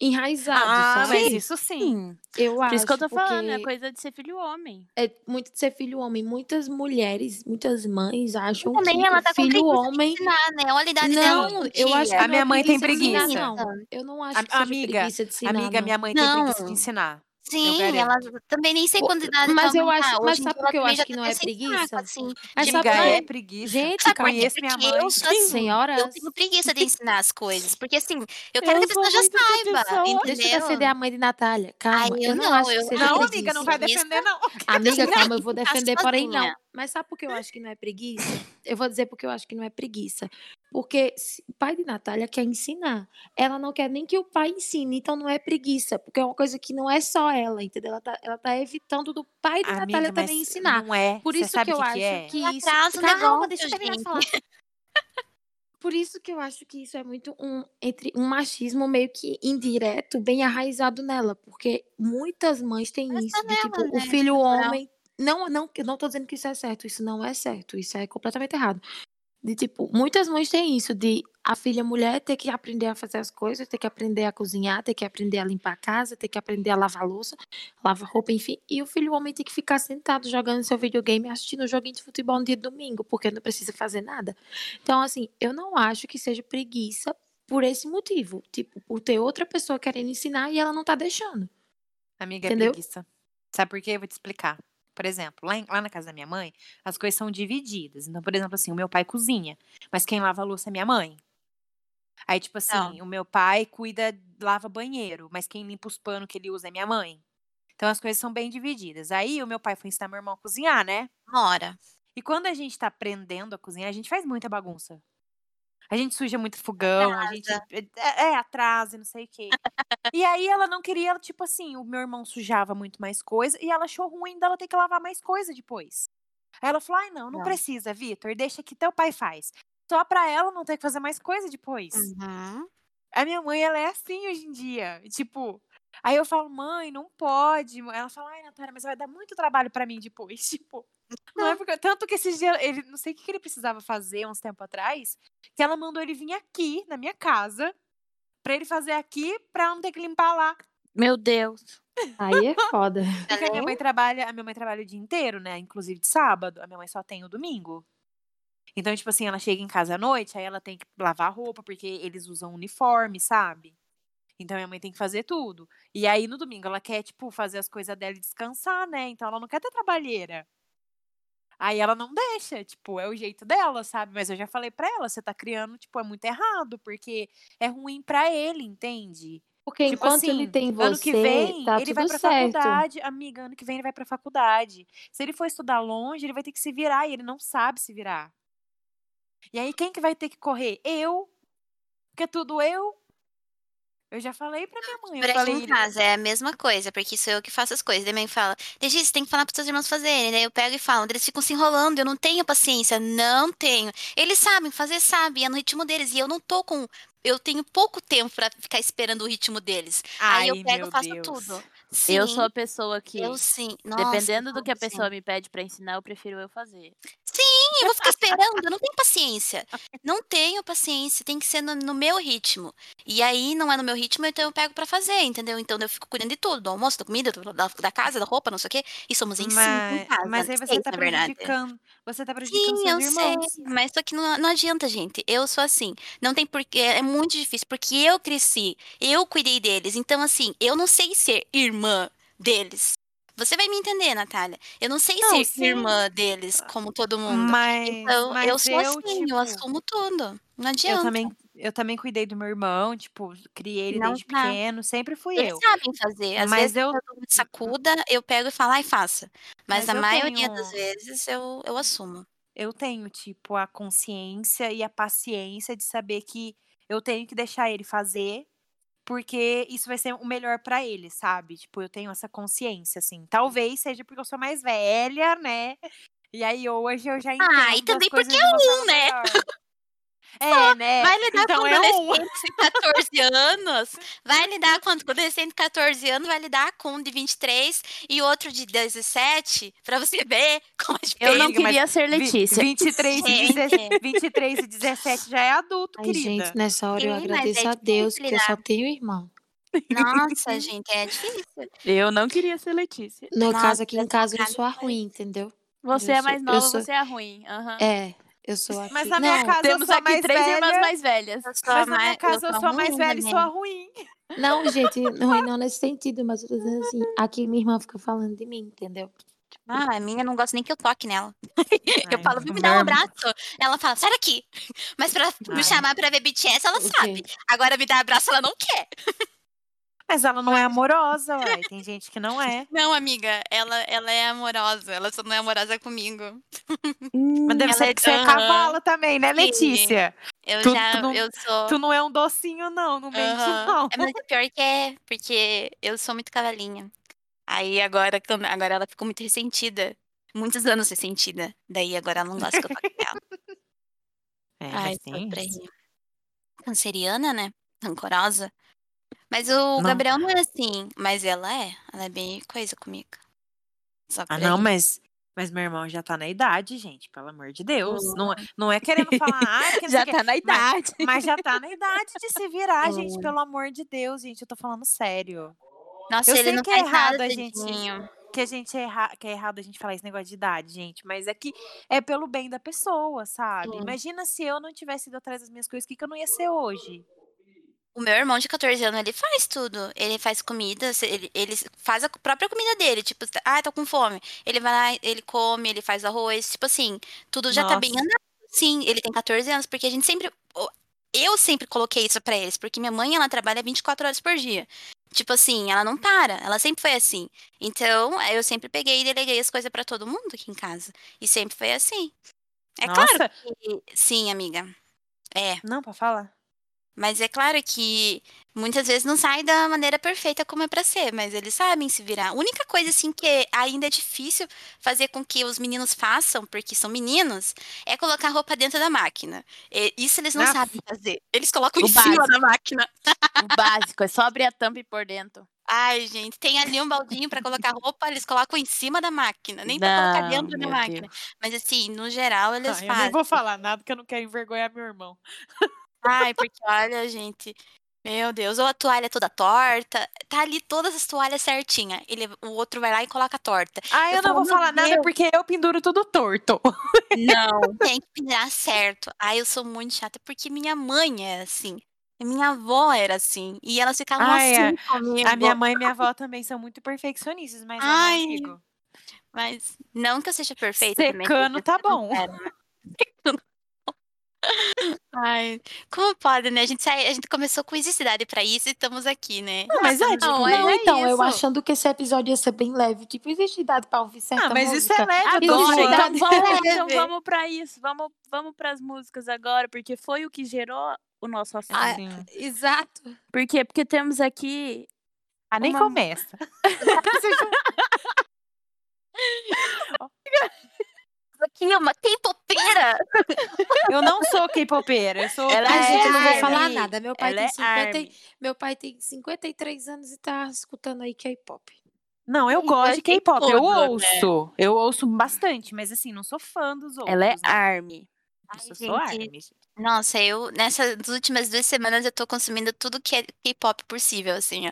enraizado, Ah, sabe? mas isso sim. Sim. Eu Por acho, isso que eu tô falando, é coisa de ser filho homem. é muito de ser filho homem. Muitas mulheres, muitas mães acham Também que ela tá com filho preguiça homem... de ensinar, né? Olha a idade dela Não, em eu acho que. A não minha é mãe tem ensinar, preguiça. não. Eu não acho A- que seja amiga, preguiça de ensinar, Amiga, não. minha mãe tem preguiça de Não. ensinar. Sim, ela também nem sei Pô, quantas idades mas eu acho- mas sabe dia por que eu acho que tá não é preguiça? assim. Mas sabe é preguiça. Gente, Sabe por quê? conheço minha Porque mãe. eu sou assim, senhoras... eu tenho preguiça de ensinar as coisas. Porque assim, eu quero Eu que a pessoa sou já saiba, entendeu? Deixa eu defender a mãe de Natália. Calma, eu, eu não, não, acho que eu- seja Não, amiga, não vai defender, não. Amiga, calma, eu vou defender, porém não. Mas sabe por que eu acho que não é preguiça? Eu vou dizer porque eu acho que não é preguiça. Porque o pai de Natália quer ensinar. Ela não quer nem que o pai ensine, então não é preguiça. Porque é uma coisa que não é só ela, entendeu? Ela tá, ela tá evitando do pai de Natália Amiga, também mas ensinar. não é. Por Você isso sabe que eu o que acho que é? que isso. atrasa o Calma, deixa eu terminar de falar. Por isso que eu acho que isso é muito um, entre, um machismo meio que indireto, bem arraizado nela. Porque muitas mães têm Mas isso, tá de nela, tipo, o né, filho homem. Não, não, eu não tô dizendo que isso é certo, isso não é certo, isso é completamente errado. De tipo, muitas mães têm isso, de a filha mulher ter que aprender a fazer as coisas, ter que aprender a cozinhar, ter que aprender a limpar a casa, ter que aprender a lavar louça, lavar roupa, enfim. E o filho homem tem que ficar sentado jogando seu videogame, assistindo um joguinho de futebol no dia de domingo, porque não precisa fazer nada. Então, assim, eu não acho que seja preguiça por esse motivo. Tipo, por ter outra pessoa querendo ensinar e ela não tá deixando. Amiga, Entendeu? é preguiça. Sabe por quê? Eu vou te explicar. Por exemplo, lá, em- lá na casa da minha mãe, as coisas são divididas. Então, por exemplo, assim, o meu pai cozinha, mas quem lava a louça é minha mãe. Aí, tipo assim, o meu pai cuida, lava banheiro, mas quem limpa os panos que ele usa é minha mãe. Então as coisas são bem divididas. Aí o meu pai foi ensinar meu irmão a cozinhar, né? Uma hora. E quando a gente tá aprendendo a cozinhar, a gente faz muita bagunça. A gente suja muito fogão, a gente é, é, atrasa, e não sei o quê. e aí ela não queria, tipo assim, o meu irmão sujava muito mais coisa e ela achou ruim dela ter que lavar mais coisa depois. Aí ela falou: "Ai, não, não, Não. precisa, Vitor, deixa que teu pai faz". Só pra ela não ter que fazer mais coisa depois. Uhum. A minha mãe, ela é assim hoje em dia. Tipo, aí eu falo, mãe, não pode. Ela fala, ai, Natália, mas vai dar muito trabalho pra mim depois. Tipo, não é porque. Tanto que esses dias, ele, não sei o que ele precisava fazer uns tempo atrás, que ela mandou ele vir aqui, na minha casa, pra ele fazer aqui, pra não ter que limpar lá. Meu Deus. Aí é foda. Porque a minha mãe trabalha, a minha mãe trabalha o dia inteiro, né? Inclusive de sábado. A minha mãe só tem o domingo. Então, tipo assim, ela chega em casa à noite, aí ela tem que lavar a roupa, porque eles usam uniforme, sabe? Então minha mãe tem que fazer tudo. E aí no domingo ela quer, tipo, fazer as coisas dela e descansar, né? Então ela não quer ter trabalheira. Aí ela não deixa, tipo, é o jeito dela, sabe? Mas eu já falei pra ela, você tá criando, tipo, é muito errado, porque é ruim pra ele, entende? Porque Tipo enquanto ele assim, tem ano que você, vem tá ele vai pra certo. faculdade, amiga, ano que vem ele vai pra faculdade. Se ele for estudar longe, ele vai ter que se virar e ele não sabe se virar. E aí quem que vai ter que correr? Eu. Porque é tudo eu. Eu já falei pra minha mãe, Por eu falei, em casa é a mesma coisa, porque sou eu que faço as coisas. Daí minha mãe fala, Degi, você tem que falar pros seus irmãos fazerem. Daí eu pego e falo, eles ficam se enrolando, eu não tenho paciência, não tenho. Eles sabem fazer, sabem, é no ritmo deles. E eu não tô com. Eu tenho pouco tempo pra ficar esperando o ritmo deles. Aí eu Ai, pego e faço Deus. tudo. Eu Sim, sou a pessoa que, eu sim. Nossa, dependendo do que a sim. pessoa me pede pra ensinar, eu prefiro eu fazer. Sim, eu vou ficar esperando, eu não tenho paciência. Não tenho paciência, tem que ser no, no meu ritmo. E aí não é no meu ritmo, então eu pego pra fazer, entendeu? Então eu fico cuidando de tudo, do almoço, da comida, da, da casa, da roupa, não sei o quê. E somos em cinco em Mas, casa. mas aí você seis, tá prejudicando. Você tá prejudicando Sim, eu seus sei, irmãos. mas só que não, não adianta, gente. Eu sou assim. Não tem porquê. É muito difícil, porque eu cresci, eu cuidei deles. Então, assim, eu não sei ser irmã deles. Você vai me entender, Natália. Eu não sei Não, ser sim. irmã deles, como todo mundo. Mas, Então, mas eu sou assim, tipo, eu assumo tudo. Não Eu adianta. também, eu também cuidei do meu irmão, tipo, criei ele Não desde dá. pequeno, sempre fui Eles eu. sabem fazer. Às Mas vezes eu- eu sacuda, eu pego e falo, ai, faça. Mas, Mas a eu maioria tenho- das vezes eu, eu assumo. Eu tenho, tipo, a consciência e a paciência de saber que eu tenho que deixar ele fazer, porque isso vai ser o melhor pra ele, sabe? Tipo, eu tenho essa consciência, assim. Talvez seja porque eu sou mais velha, né? E aí hoje eu já entendo Ah, e também porque uma forma né? É, né? Vai lidar então com é um. adolescente de 14 anos. Vai lidar com adolescente de 14 anos, vai lidar com um de 23 e outro de 17, pra você ver como a Eu não Amiga, mas queria ser Letícia. 23 e, Gente. 17, 23 e 17 já é adulto, Ai, querida. gente, nessa hora eu Sim, mas agradeço é a Deus, difícil que eu só tenho irmão. Nossa, gente, é difícil. Eu não queria ser Letícia. No Nossa, caso, aqui em casa eu sou a ruim, entendeu? Você Eu é sou- mais eu nova, sou- você é a ruim. aham. É, eu sou aqui. Mas na minha não, casa Temos eu sou aqui mais três velha. irmãs mais velhas. Eu a Mas na minha mais- casa eu sou sou a mais ruim velha e sou a também. ruim. não, gente, não é não nesse sentido, mas eu tô dizendo assim, aqui minha irmã fica falando de mim, entendeu? Ah, a minha não gosta nem que eu toque nela. eu Ai, falo, vem me dar um abraço. Ela fala, sai daqui. Mas pra me Ai. chamar pra ver BTS, ela O quê? sabe. Agora me dar abraço, ela não quer. Mas ela não é amorosa, ué. Tem gente que não é. Não, amiga, ela, ela é amorosa. Ela só não é amorosa comigo. Mas deve Ela ser é- que você é cavalo também, né, Sim. Letícia? Eu Tu- já, tu não- eu sou. Tu não é um docinho, não. Não mente, Aham. não. É, mas pior que é, porque eu sou muito cavalinha. Aí agora, agora ela ficou muito ressentida. Muitos anos ressentida. Daí agora ela não gosta que eu toque nela. É, Ai, aí. Canceriana, né? Rancorosa. Mas o Não. Gabriel não é assim. Mas ela é. Ela é bem coisa comigo. Só Ah, não, aí. mas, mas meu irmão já tá na idade, gente. Pelo amor de Deus. Não, é- não é querendo falar, ah, sei Já tá na idade. Mas já tá na idade de se virar, gente. Pelo amor de Deus, gente. Eu tô falando sério. Nossa, eu ele sei não que é errado a gente-. Que a gente é, erra... que é errado a gente falar esse negócio de idade, gente. Mas é que é pelo bem da pessoa, sabe? Imagina se eu não tivesse ido atrás das minhas coisas, o que, que eu não ia ser hoje? O meu irmão de 14 anos, ele faz tudo. Ele faz comida, ele, ele faz a própria comida dele. Tipo, ah, tô com fome. Ele vai lá, ele come, ele faz arroz. Tipo assim, tudo já tá bem Nossa. andado. Sim, ele tem 14 anos, porque a gente sempre. Eu sempre coloquei isso pra eles, porque minha mãe, ela trabalha 24 horas por dia. Tipo assim, ela não para, ela sempre foi assim. Então, eu sempre peguei e deleguei as coisas pra todo mundo aqui em casa. E sempre foi assim. É Nossa, claro que. Sim, amiga. É. não, pra falar. Mas é claro que muitas vezes não sai da maneira perfeita como é pra ser, mas eles sabem se virar. A única coisa assim que ainda é difícil fazer com que os meninos façam, porque são meninos, é colocar a roupa dentro da máquina. E isso eles não Ah. sabem fazer. Eles colocam O em cima básico. da máquina. O básico é só abrir a tampa e por dentro. Ai, gente, tem ali um baldinho pra colocar roupa, eles colocam em cima da máquina, nem pra colocar Não, dentro da máquina. Mas assim, no geral eles Ai, eu nem fazem. vou falar nada porque eu não quero envergonhar meu irmão. Ai, porque olha, gente. Meu Deus, ou a toalha toda torta, tá ali todas as toalhas certinhas. Ele, o outro vai lá e coloca torta. Ah, eu, Eu não falo, vou falar nada Deus. porque eu penduro tudo torto. Não, tem que pendurar certo. Ai, eu sou muito chata, porque minha mãe era assim. Minha avó era assim. E elas ficavam Ai, assim comigo. A minha mãe e minha avó também são muito perfeccionistas, mas eu não Ai, ligo. Mas não que eu seja perfeita também. Secando porque tá bom. Ai, como pode, né? A gente, sai, a gente começou com existe pra isso e estamos aqui, né? Não, mas é, tipo, Não, boa. não, é então, eu isso. achando que esse episódio ia ser bem leve. Tipo, existe idade pra ouvir certa Ah, mas isso é música. leve, eu Agora, zoando. Então vamos, então vamos pra isso. Vamos, vamos pras músicas agora, porque foi o que gerou o nosso assunto. Ah. Exato. Por quê? Porque temos aqui. Ah, nem uma- começa. Aqui é uma K-popeira. Eu não sou K-popeira, eu sou. Ela Ai, é gente, não vou Army. falar nada. Meu pai, Ela tem é 50, e- Army. meu pai tem 53 anos e tá escutando aí K-pop. Não, eu gosto de K-pop, eu né? ouço. Eu ouço bastante, mas assim, não sou fã dos outros. Ela é né? Army. Ai, Eu sou gente, Army. Nossa, eu, nessas últimas duas semanas, eu tô consumindo tudo que é K-pop possível, assim, ó.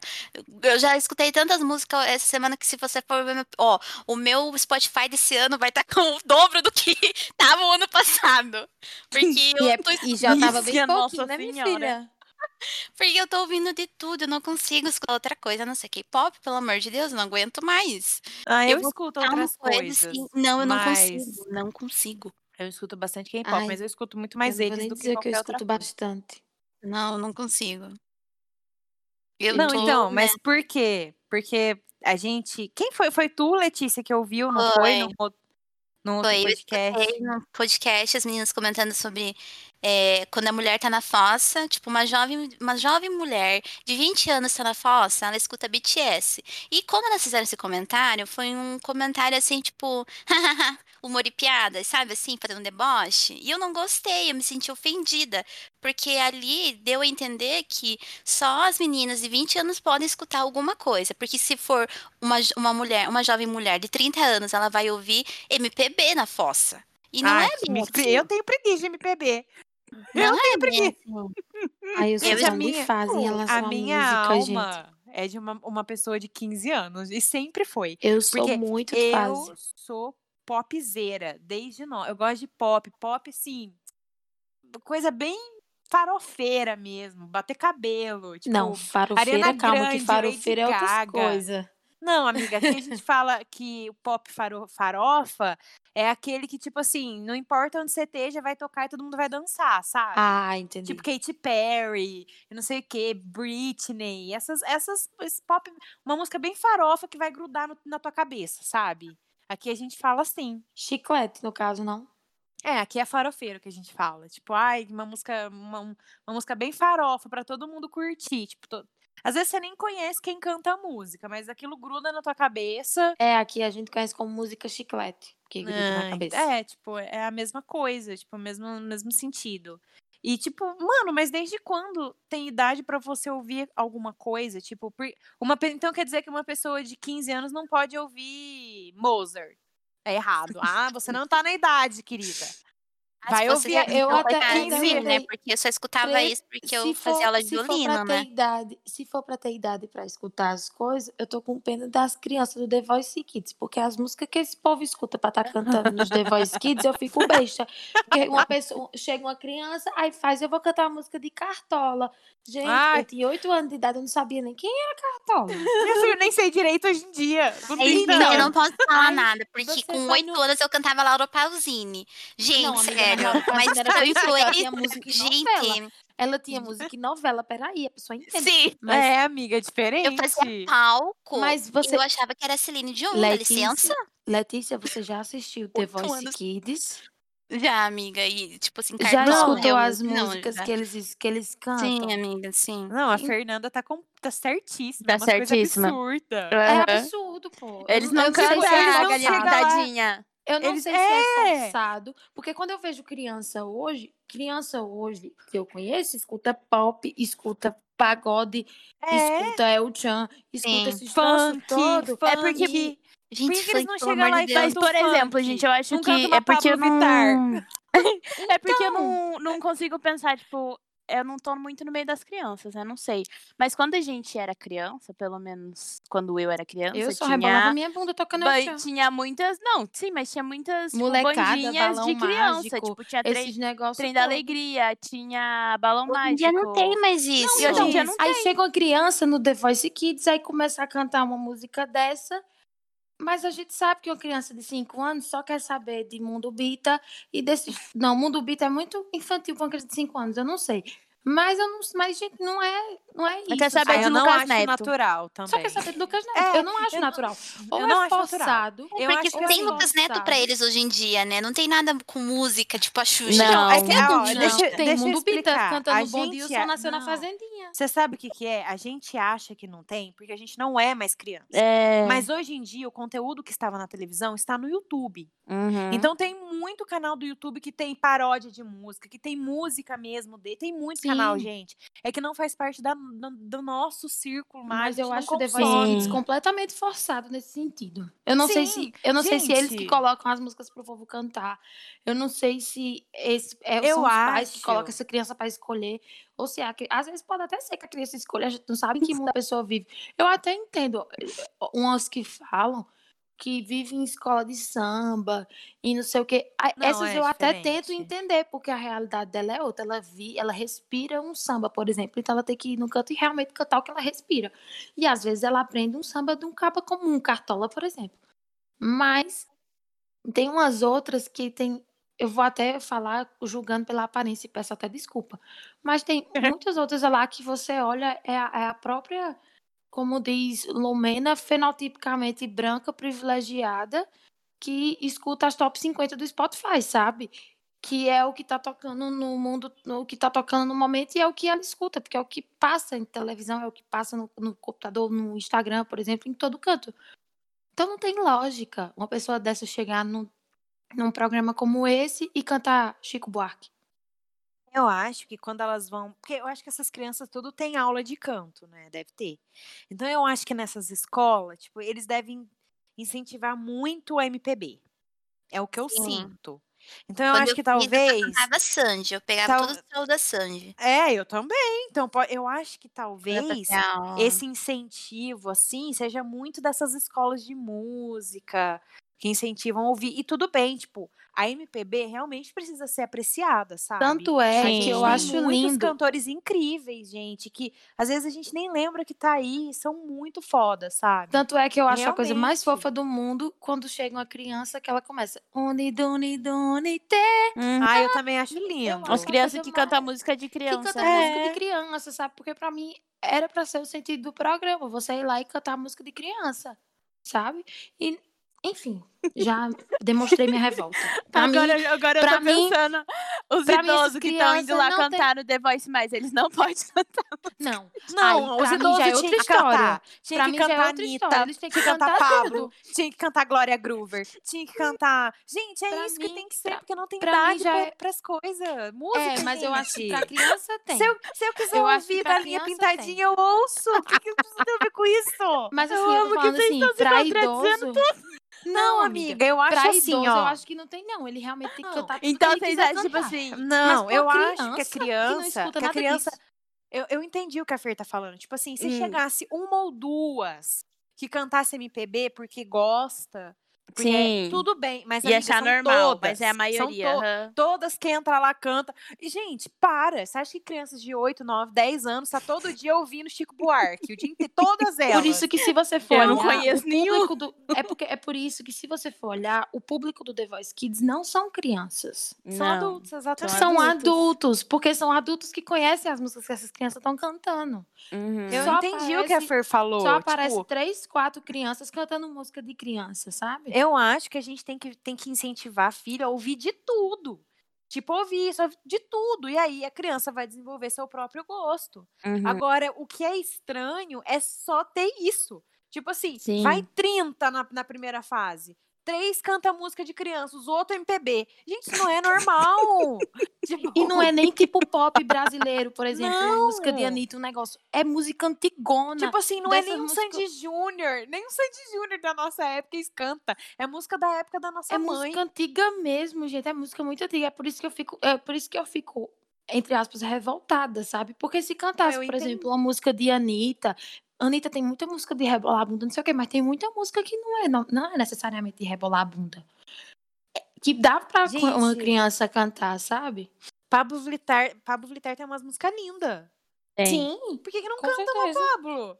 Eu já escutei tantas músicas essa semana que se você for ver, meu- ó, o meu Spotify desse ano vai estar com o dobro do que tava o ano passado. Porque eu E, é- tô, e já tava bem pouquinho, Nossa né, minha filha? porque eu tô ouvindo de tudo, eu não consigo escutar outra coisa, a não ser K-pop, pelo amor de Deus, eu não aguento mais. Ah, eu, Eu escuto Tá outras coisa coisas. assim, não, eu não consigo, não consigo. Eu escuto bastante K-pop, Ai, mas eu escuto muito mais eu eles do que dizer que eu qualquer outra escuto bastante. Não, não consigo. Eu Não, tô, então, né, mas por quê? Porque a gente. Quem foi? Foi tu, Letícia, que ouviu, não foi? Foi. No, no outro Foi, eu podcast. no podcast as meninas comentando sobre é, quando a mulher tá na fossa, tipo, uma jovem, uma jovem mulher de 20 anos tá na fossa, ela escuta BTS. E quando elas fizeram esse comentário, foi um comentário assim, tipo, humor e piada, sabe assim, fazendo um deboche. E eu não gostei, eu me senti ofendida, porque ali deu a entender que só as meninas de 20 anos podem escutar alguma coisa, porque se for uma, uma mulher, uma jovem mulher de 30 anos, ela vai ouvir MPB na fossa. E não Ai, é bem assim. Eu tenho preguiça de MPB. Não é preguiça. assim. Aí eu sou Eu tão a minha- bifase em relação A à minha música, gente. alma é de uma, uma pessoa de 15 anos. E sempre foi. Eu sou Porque muito Eu fase. sou popzeira, desde nós. Eu gosto de pop. Pop, assim, coisa bem farofeira mesmo. Bater cabelo. Tipo, Não, farofeira, Ariana calma, Grande, que farofeira é Lady outra Gaga. coisa. Não, amiga, aqui a gente fala que o pop faro- farofa é aquele que, tipo assim, não importa onde você esteja, vai tocar e todo mundo vai dançar, sabe? Ah, entendi. Tipo Katy Perry, não sei o que, Britney, essas, essas, esse pop, uma música bem farofa que vai grudar no- na tua cabeça, sabe? Aqui a gente fala assim. Chiclete, no caso, não? É, aqui é farofeiro que a gente fala. Tipo, ai, uma música, uma, um- uma música bem farofa pra todo mundo curtir. Tipo, to- às vezes você nem conhece quem canta a música, mas aquilo gruda na tua cabeça. É, aqui a gente conhece como música chiclete, que gruda na Ai, cabeça. É, tipo, é a mesma coisa, tipo, o mesmo, mesmo sentido. E, tipo, mano, mas desde quando tem idade pra você ouvir alguma coisa? Tipo, uma, então quer dizer que uma pessoa de 15 anos não pode ouvir Mozart. É errado. Ah, você não tá na idade, querida. Ah, Vai ouvir eu então até- vai eu vir, né? Porque eu só escutava isso porque eu se fazia for- aula de se for violino, né? idade, se for pra ter idade pra escutar as coisas, eu tô com pena das crianças do The Voice Kids, porque as músicas que esse povo escuta pra estar cantando nos The Voice Kids, eu fico besta. Porque uma pessoa, chega uma criança, aí faz, eu vou cantar uma música de Cartola. Gente, Ai. eu tinha oito anos de idade, eu não sabia nem quem era Cartola. Filho, nem sei direito hoje em dia. É 30 isso, eu não posso falar Ai, nada, porque com oito no- anos eu cantava Laura Pausini. Gente, Não, amiga, mas sério. Mas em novela. Gente, Ela tinha música em novela, peraí, a pessoa entende. sim. Mas, É, amiga, é diferente. Eu fazia palco. mas e você, eu achava que era Celine Dion, dá Letícia, licença? Letícia, você já assistiu The Voice anos. Kids? Já, amiga. E, tipo assim, Já Cartola. escutou as não, músicas já. que eles, que eles cantam? Sim, amiga, sim. Não, a. Fernanda tá, com, tá certíssima. Tá é certíssima. absurda. É absurdo, pô. Eles não, não cantam a não galinha pintadinha. Eu não Eles- sei se é é. forçado, porque quando eu vejo criança hoje, criança hoje que eu conheço, escuta pop, escuta pagode, É, escuta El Chan, escuta Sim. esses troços funk, todo. funk. É porque- Por Gente, que que eles funk, não chegam lá de e. Mas, por exemplo, funk? gente, eu acho Não que é porque eu não... é porque eu Então. não, não consigo pensar, tipo, eu não tô muito no meio das crianças, né? Não sei. Mas quando a gente era criança, pelo menos quando eu era criança, Eu só rebolava tinha... minha bunda tocando ba-. Tinha muitas. Não, sim, mas tinha muitas tipo, bandinhas de criança. mágico, Tipo, tinha Esses negócios trem da alegria, tinha balão Hoje em mágico. dia não tem mais isso. E hoje em dia não Aí chega uma criança no The Voice Kids, aí começa a cantar uma música dessa, mas a gente sabe que uma criança de 5 anos só quer saber de Mundo Bita e desse... Não, Mundo Bita é muito infantil para uma criança de 5 anos, eu não sei. Mas, eu não, mas gente, não é, não é isso. quer saber Ah, de eu não Lucas acho Neto. natural também. Só quer saber de Lucas Neto. É, eu não acho eu não- natural. Ou eu é não acho natural. forçado. Eu Porque acho que tem assim, Lucas Neto pra forçado. eles hoje em dia, né? Não tem nada com música, tipo a Xuxa. Não, é que, Não, ó, não. deixa, Tem deixa eu Mundo Bita cantando a Bom Dia, o a- Sol Nasceu na não. Fazendinha. Você sabe o que, que é? A gente acha que não tem, porque a gente não é mais criança. É. Mas hoje em dia, o conteúdo que estava na televisão está no YouTube. Uhum. Então tem muito canal do YouTube que tem paródia de música, que tem música mesmo dele. Tem muito canal, gente. É que não faz parte da- do, do nosso círculo mais. Mas a eu acho The Voice completamente forçado nesse sentido. Eu não sei se eu não sei se eles que colocam as músicas pro povo cantar. Eu não sei se esse é, Eu são os pais que acho. colocam essa criança para escolher ou se a, cri- às vezes pode até ser que a criança escolha, a gente não sabe que mundo a pessoa vive. Eu até entendo eh, umas que falam que vivem em escola de samba e não sei o quê. Não, Essas é eu até tento diferente. entender, porque a realidade dela é outra. Ela vi, ela respira um samba, por exemplo, então ela tem que ir no canto e realmente cantar o que ela respira. E às vezes ela aprende um samba de um caba comum, um cartola, por exemplo. Mas tem umas outras que tem. eu vou até falar julgando pela aparência e peço até desculpa. Mas tem muitas outras lá que você olha, é a, é a própria, como diz Lumena, fenotipicamente branca, privilegiada, que escuta as top 50 do Spotify, sabe? Que é o que tá tocando no mundo, o que tá tocando no momento e é o que ela escuta, porque é o que passa em televisão, é o que passa no, no computador, no Instagram, por exemplo, em todo canto. Então não tem lógica uma pessoa dessa chegar num programa como esse e cantar Chico Buarque. Eu acho que quando elas vão. Porque eu acho que essas crianças tudo têm aula de canto, né? Deve ter. Então eu acho que nessas escolas, tipo, eles devem incentivar muito o MPB. É o que eu Sim. sinto. Então eu Quando acho eu que eu talvez. cantava Sandy. Eu pegava Tal- todo o solo da Sandy. É, eu também. Então eu acho que talvez esse incentivo, assim, seja muito dessas escolas de música que incentivam a ouvir. E tudo bem, tipo, a MPB realmente precisa ser apreciada, sabe? Tanto é Sim. que eu tem acho muitos lindo. cantores incríveis, gente, que às vezes a gente nem lembra que tá aí, são muito foda, sabe? Tanto é que eu acho a coisa mais Realmente. fofa do mundo quando chega uma criança que ela começa. Uni, duni, duni, te. Uhum. Ah, eu também acho lindo. As crianças que cantam música de Que criança. canta né? música É. de criança, sabe? Porque pra mim era pra ser o sentido do programa. Você ir lá e cantar música de criança, sabe? E, enfim, já demonstrei minha revolta. Pra agora mim, agora eu tô mim- pensando, os mim, idosos que estão indo lá tem- cantar no The Voice Mais, eles não podem cantar. não. Não, Aí, os idosos já é outra que história. cantar. Tinha Pra que é cantar Anitta. Eles têm que tinha que cantar cantar Pablo, tinha que cantar Glória Groover, tinha que cantar. Gente, é Pra isso que mim- tem que ser, pra- porque não tem idade pra, é- pras coisas. Música, É, mas eu acho que gente. pra criança tem. Se eu, se eu quiser Eu que ouvir Galinha criança Pintadinha, eu ouço. O que, que eu preciso ter a ver com isso? Mas Eu assim, eu, amo tô que falando assim, pra idoso. Não, amiga, eu acho Pra assim, idoso, ó. eu acho que não tem, não. Ele realmente tem que Não. cantar tudo Então vocês acham, tipo assim, Não, eu acho que a criança que criança. Que a criança. disso. Eu, eu entendi o que a Fer tá falando. Tipo assim, se Hum. chegasse uma ou duas que cantasse MPB porque gosta, porque Sim. tudo bem, mas amiga, achar são normal, todas, mas é a são maioria. to- aham. Todas que entra lá canta. E, gente, para. Você acha que crianças de 8, 9, 10 anos tá todo dia ouvindo Chico Buarque? O dia inteiro, todas elas. Por isso que se você for Eu não conheço nenhum. do é porque é por isso que se você for olhar, o público do The Voice Kids não são crianças. São Não. adultos, exatamente. São adultos. adultos, porque são adultos que conhecem as músicas que essas crianças estão cantando. Uhum. Eu Só entendi o que a aparece- Fer falou. Só aparece tipo, três, quatro crianças cantando música de criança, sabe? Eu acho que a gente tem que, tem que incentivar a filha a ouvir de tudo. Tipo, ouvir isso, de tudo. E aí a criança vai desenvolver seu próprio gosto. Uhum. Agora, o que é estranho é só ter isso. Tipo assim, Sim. vai 30 na, na primeira fase. Três canta música de criança, os outros MPB. Gente, isso não é normal. Tipo, E não é nem tipo pop brasileiro, por exemplo, uma música de Não. Anitta, um negócio. É música antigona. Tipo assim, não é nem um Sandy Júnior, nem um Sandy Júnior da nossa época eles canta. É música da época da nossa É mãe. música antiga mesmo, gente. É música muito antiga. É por isso que eu fico, é por isso que eu fico entre aspas revoltada, sabe? Porque se cantasse, por exemplo, uma música de Anitta, Anitta tem muita música de rebolar a bunda, não sei o quê, mas tem muita música que não é não, não é necessariamente de rebolar a bunda. É, Que dá pra co- uma Gente. criança cantar, sabe? Pablo Vittar, Pablo Vittar tem umas músicas lindas. Sim, Por que, que não com canta no certeza. Pablo?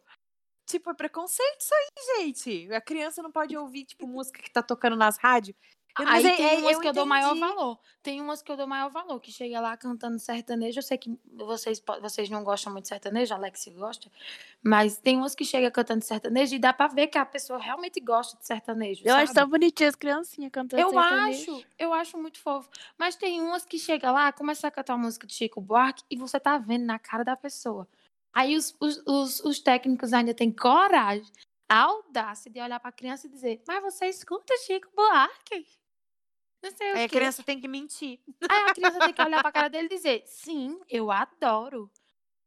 Tipo, é preconceito isso aí, gente. A criança não pode ouvir, tipo, música que tá tocando nas rádios. Eu- mas Aí tem é- umas eu que eu dou maior valor. Tem umas que eu dou maior valor, que chega lá cantando sertanejo. Eu sei que vocês, vocês não gostam muito de sertanejo, a Alex gosta. Mas tem umas que chega cantando sertanejo e dá pra ver que a pessoa realmente gosta de sertanejo. Eu acho sabe? tão bonitinho as criancinhas cantando Eu sertanejo. acho, eu acho muito fofo. Mas tem umas que chega lá, começa a cantar uma música de Chico Buarque e você tá vendo na cara da pessoa. Aí os, os, os, os técnicos ainda têm coragem, a audácia de olhar pra criança e dizer: Mas você escuta Chico Buarque? Não sei o Aí a quê. criança tem que mentir. Aí a criança tem que olhar pra cara dele e dizer: Sim, eu adoro.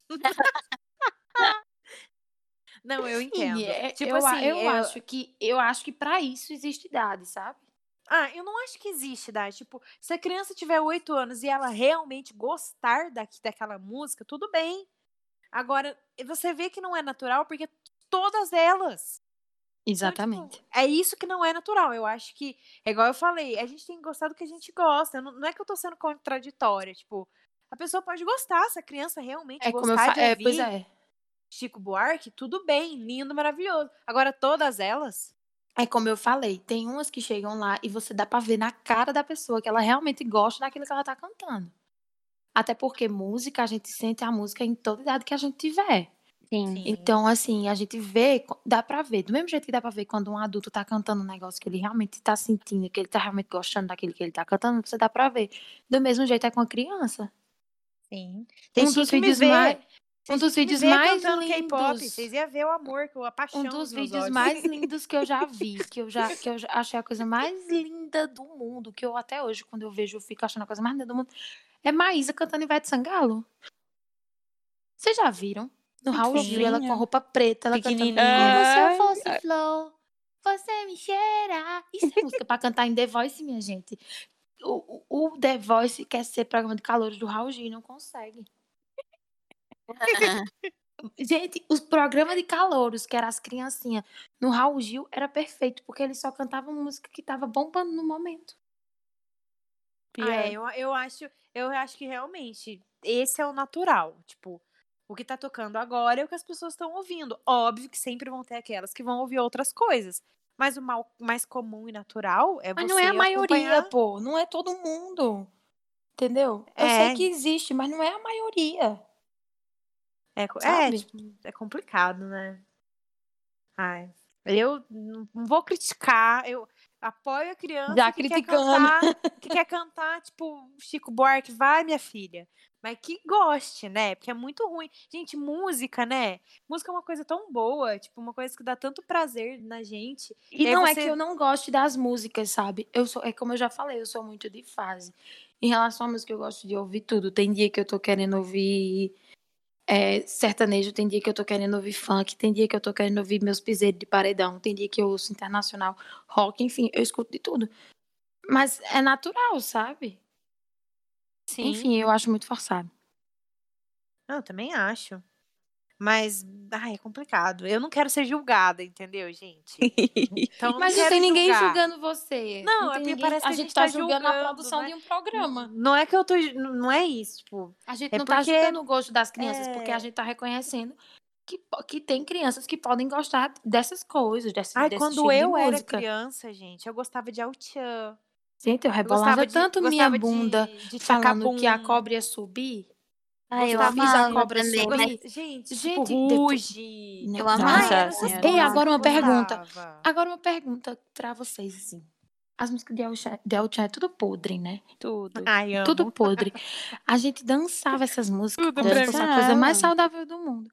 Não, eu entendo. É- tipo eu, assim, eu, eu- acho que eu acho que para isso existe idade, sabe? Ah, eu não acho que existe idade. Tipo, se a criança tiver oito anos e ela realmente gostar daqui, daquela música, tudo bem. Agora, você vê que não é natural porque todas elas. Então, tipo, é isso que não é natural. Eu acho que, é igual eu falei, a gente tem que gostar do que a gente gosta. Não, não é que eu tô sendo contraditória. Tipo, a pessoa pode gostar, se a criança realmente É como eu gostar de é, ouvir pois é. Chico Buarque, tudo bem, lindo, maravilhoso. Agora, todas elas, É como eu falei, tem umas que chegam lá e você dá pra ver na cara da pessoa que ela realmente gosta daquilo que ela tá cantando. Até porque música, a gente sente a música em toda idade que a gente tiver. Sim. Então, assim, a gente vê, dá pra ver, do mesmo jeito que dá pra ver quando um adulto tá cantando um negócio que ele realmente tá sentindo, que ele tá realmente gostando daquilo que ele tá cantando, você dá pra ver. Do mesmo jeito é com a criança. Sim. Um Vocês tinham dos vídeos mais, Vocês um dos vídeos mais lindos. Vocês iam ver o amor, que eu- a paixão Um dos vídeos olhos. mais lindos que eu já vi, que eu já, que eu já achei a coisa mais linda do mundo, que eu até hoje, quando eu vejo, eu fico achando a coisa mais linda do mundo, é Maísa cantando Ivete Sangalo. Vocês já viram? No Raul Gil, ela com a roupa preta, ela cantando. Como se eu fosse flor, você me cheira. Isso é música pra cantar em The Voice, minha gente. O, o, o The Voice quer ser programa de calores do Raul Gil e não consegue. Gente, os programas de calouros, que eram as criancinhas, no Raul Gil, era perfeito, porque eles só cantavam música que tava bombando no momento. Ah, é, eu, eu, acho, eu acho que realmente esse é o natural. Tipo, o que tá tocando agora é o que as pessoas estão ouvindo. Óbvio que sempre vão ter aquelas que vão ouvir outras coisas. Mas o mal, mais comum e natural é Mas você não é a maioria, pô. Não é todo mundo. Entendeu? Eu É. sei que existe, mas não é a maioria. É, é, tipo, é complicado, né? Ai, eu não não vou criticar, eu apoio a criança Já que criticando. quer cantar, que quer cantar, tipo, Chico Buarque, vai, minha filha. Mas que goste, né? Porque é muito ruim. Gente, música, né? Música é uma coisa tão boa, tipo, uma coisa que dá tanto prazer na gente. E E não é você- que eu não goste das músicas, sabe? Eu sou, é como eu já falei, eu sou muito de fase. Em relação à música, eu gosto de ouvir tudo. Tem dia que eu tô querendo ouvir é, sertanejo, tem dia que eu tô querendo ouvir funk, tem dia que eu tô querendo ouvir meus piseiros de paredão, tem dia que eu ouço internacional, rock, enfim, eu escuto de tudo. Mas é natural, sabe? Sim. Enfim, eu acho muito forçado. Eu também acho. Mas, ai, é complicado. Eu não quero ser julgada, entendeu, gente? Então, não Mas não tem ninguém julgar. julgando você. Não, é tem porque ninguém- parece que a gente tá julgando a julgando, produção né? de um programa. Não é que eu tô. Não é isso, tipo. A gente É não tá porque- julgando o gosto das crianças, porque é. a gente tá reconhecendo que, que tem crianças que podem gostar dessas coisas, desse, Ai, quando eu de era criança, gente, eu gostava de Altian. Gente, eu rebolava gostava de, tanto minha bunda de, de falando que a cobra ia subir. Ah, eu de a cobra também, subir. mas Gente, Gente, tipo, Ruge. Eu amava. Ei, coisas agora uma pergunta. Agora uma pergunta pra vocês, assim. As músicas de El de é tudo podre, né? Tudo. Ai, amo. Tudo podre. A gente dançava essas músicas Tudo mim. a coisa mais Dançava. saudável do mundo.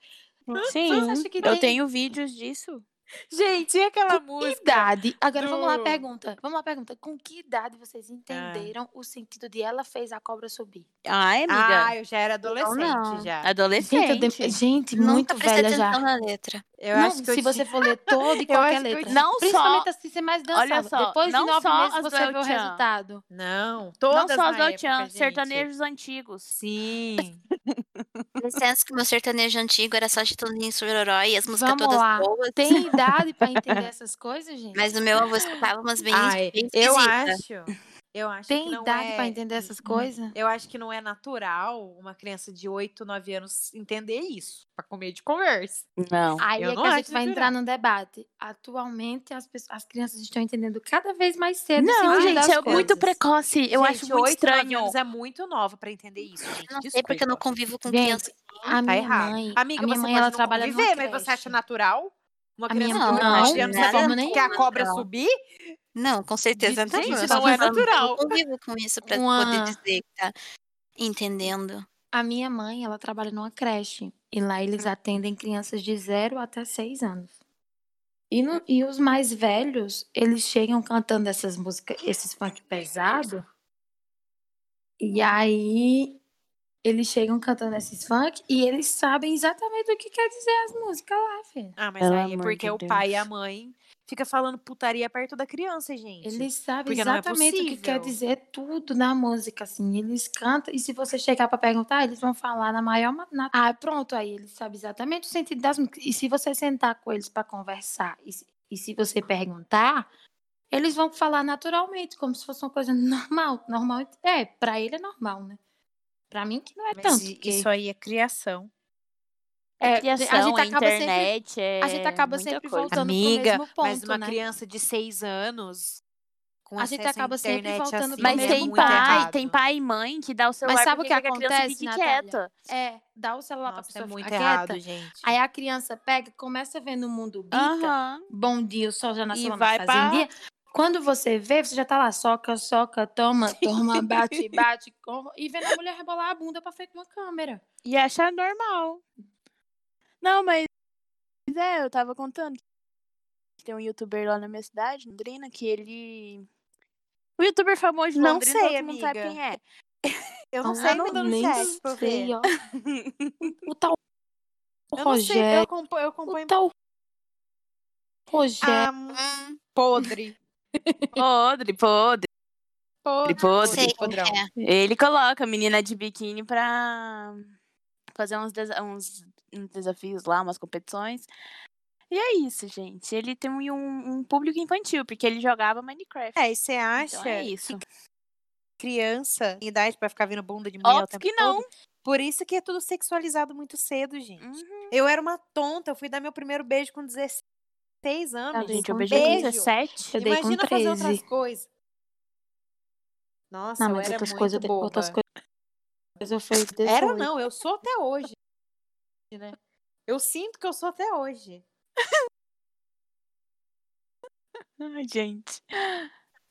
Sim, eu tem- tenho vídeos disso. Gente, e aquela Que música? idade? Agora vamos lá, do- pergunta. Vamos lá, pergunta. Com que idade vocês entenderam o sentido de ela fez a cobra subir? Ai, amiga. Ah, eu já era adolescente não. já. Adolescente. Gente, gente muito velha já. atenção na letra. Eu não, acho que eu se você tinha- for ler toda e qualquer que letra. Não Principalmente só- as que você mais dançava. olha só, Depois não de nove meses do você vê o resultado. Não, todas Não só as do sertanejos antigos. Sim. Licença que meu sertanejo antigo era só de Toninho Sororó e as músicas Vamos todas lá. boas. Tem idade pra entender essas coisas, gente? Mas o meu avô escutava umas bem, Ai, bem eu acho. Eu acho Tem que não idade é... pra entender essas coisas? Eu acho que não é natural uma criança de 8, 9 anos entender isso. Pra comer de conversa. Não. Aí eu é não que a gente vai natural. entrar num debate. Atualmente, as, pessoas, as crianças estão entendendo cada vez mais cedo Não, gente, é muito coisas. precoce. Eu Gente, acho muito 8, 9 estranho. anos é muito nova pra entender isso, gente. Não sei porque eu não Desculpa. convivo com Gente, criança. A Tá minha errado. mãe, Amiga, a minha você mãe ela não trabalha conviver, mas creche. você acha natural? Uma A minha criança não, 9 anos de saber forma que a nenhuma, cobra não. subir? Não, com certeza Gente, não. só não é natural. Eu não convivo com isso pra Uma- poder dizer que tá entendendo. A minha mãe, ela trabalha numa creche. E lá eles atendem crianças de 0 até 6 anos. E, no- e os mais velhos, eles chegam cantando essas músicas, esses funk pesado. E aí eles chegam cantando esses funk e eles sabem exatamente o que quer dizer as músicas lá, filha. Ah, mas Pelo aí é porque de o pai e a mãe fica falando putaria perto da criança, gente. Eles sabem é exatamente o que quer dizer tudo na música, assim. Eles cantam, e se você chegar pra perguntar, eles vão falar na maior. ma- Na... Ah, pronto, aí eles sabem exatamente o sentido das músicas. E se você sentar com eles pra conversar, e se, e se você perguntar, eles vão falar naturalmente, como se fosse uma coisa normal. Normal é, pra ele é normal, né? Pra mim que não é Mas tanto. porque isso aí é criação. É, Criação, a gente é acaba sempre, internet, é a gente acaba sempre coisa. voltando Amiga, pro mesmo ponto, mas uma né? criança de seis anos com A gente acaba sempre voltando assim, pro Mas é tem muito ponto. pai, errado. tem pai e mãe que dá o celular sabe o que a acontece, Natália? quieta. É, dá o celular Nossa, pra é pessoa muito ficar errado, quieta. gente. Aí a criança pega, começa a ver no mundo bita, Aham. bom dia, o sol já nasceu E vai pra- fazendinha. Quando você vê, você já tá lá, soca, soca, toma, toma, bate, bate, com- e vendo a mulher rebolar a bunda pra frente de uma câmera. E achar normal. Não, mas é, eu tava contando que tem um youtuber lá na minha cidade, Londrina, que ele. O youtuber famoso de Não Londrina, sei, todo mundo sabe amiga. quem é. Eu não Ah, sei, mandando nem ver. sei, ó. O tal Eu não sei, eu Rogério, acompanho, eu o tal Rogério. Ah, podre. Podre, podre, Podre, podre. sei podrão. é. Ele coloca a menina de biquíni pra fazer uns, desa- uns- uns desafios lá, umas competições. E é isso, gente. Ele tem um, um público infantil, porque ele jogava Minecraft. É, e você acha então é isso. que criança tem idade pra ficar vendo bunda de mulher o tempo que não. todo? Por isso que é tudo sexualizado muito cedo, gente. Uhum. Eu era uma tonta, eu fui dar meu primeiro beijo com 16 Ah, anos. Gente, eu beijei beijo. 17. Eu dei com Imagina fazer outras 13. coisas. Nossa, Não, eu era outras muito coisas, boba. outras coisas eu fiz 18. Era não, eu sou até hoje, né? Eu sinto que eu sou até hoje. Ai, gente.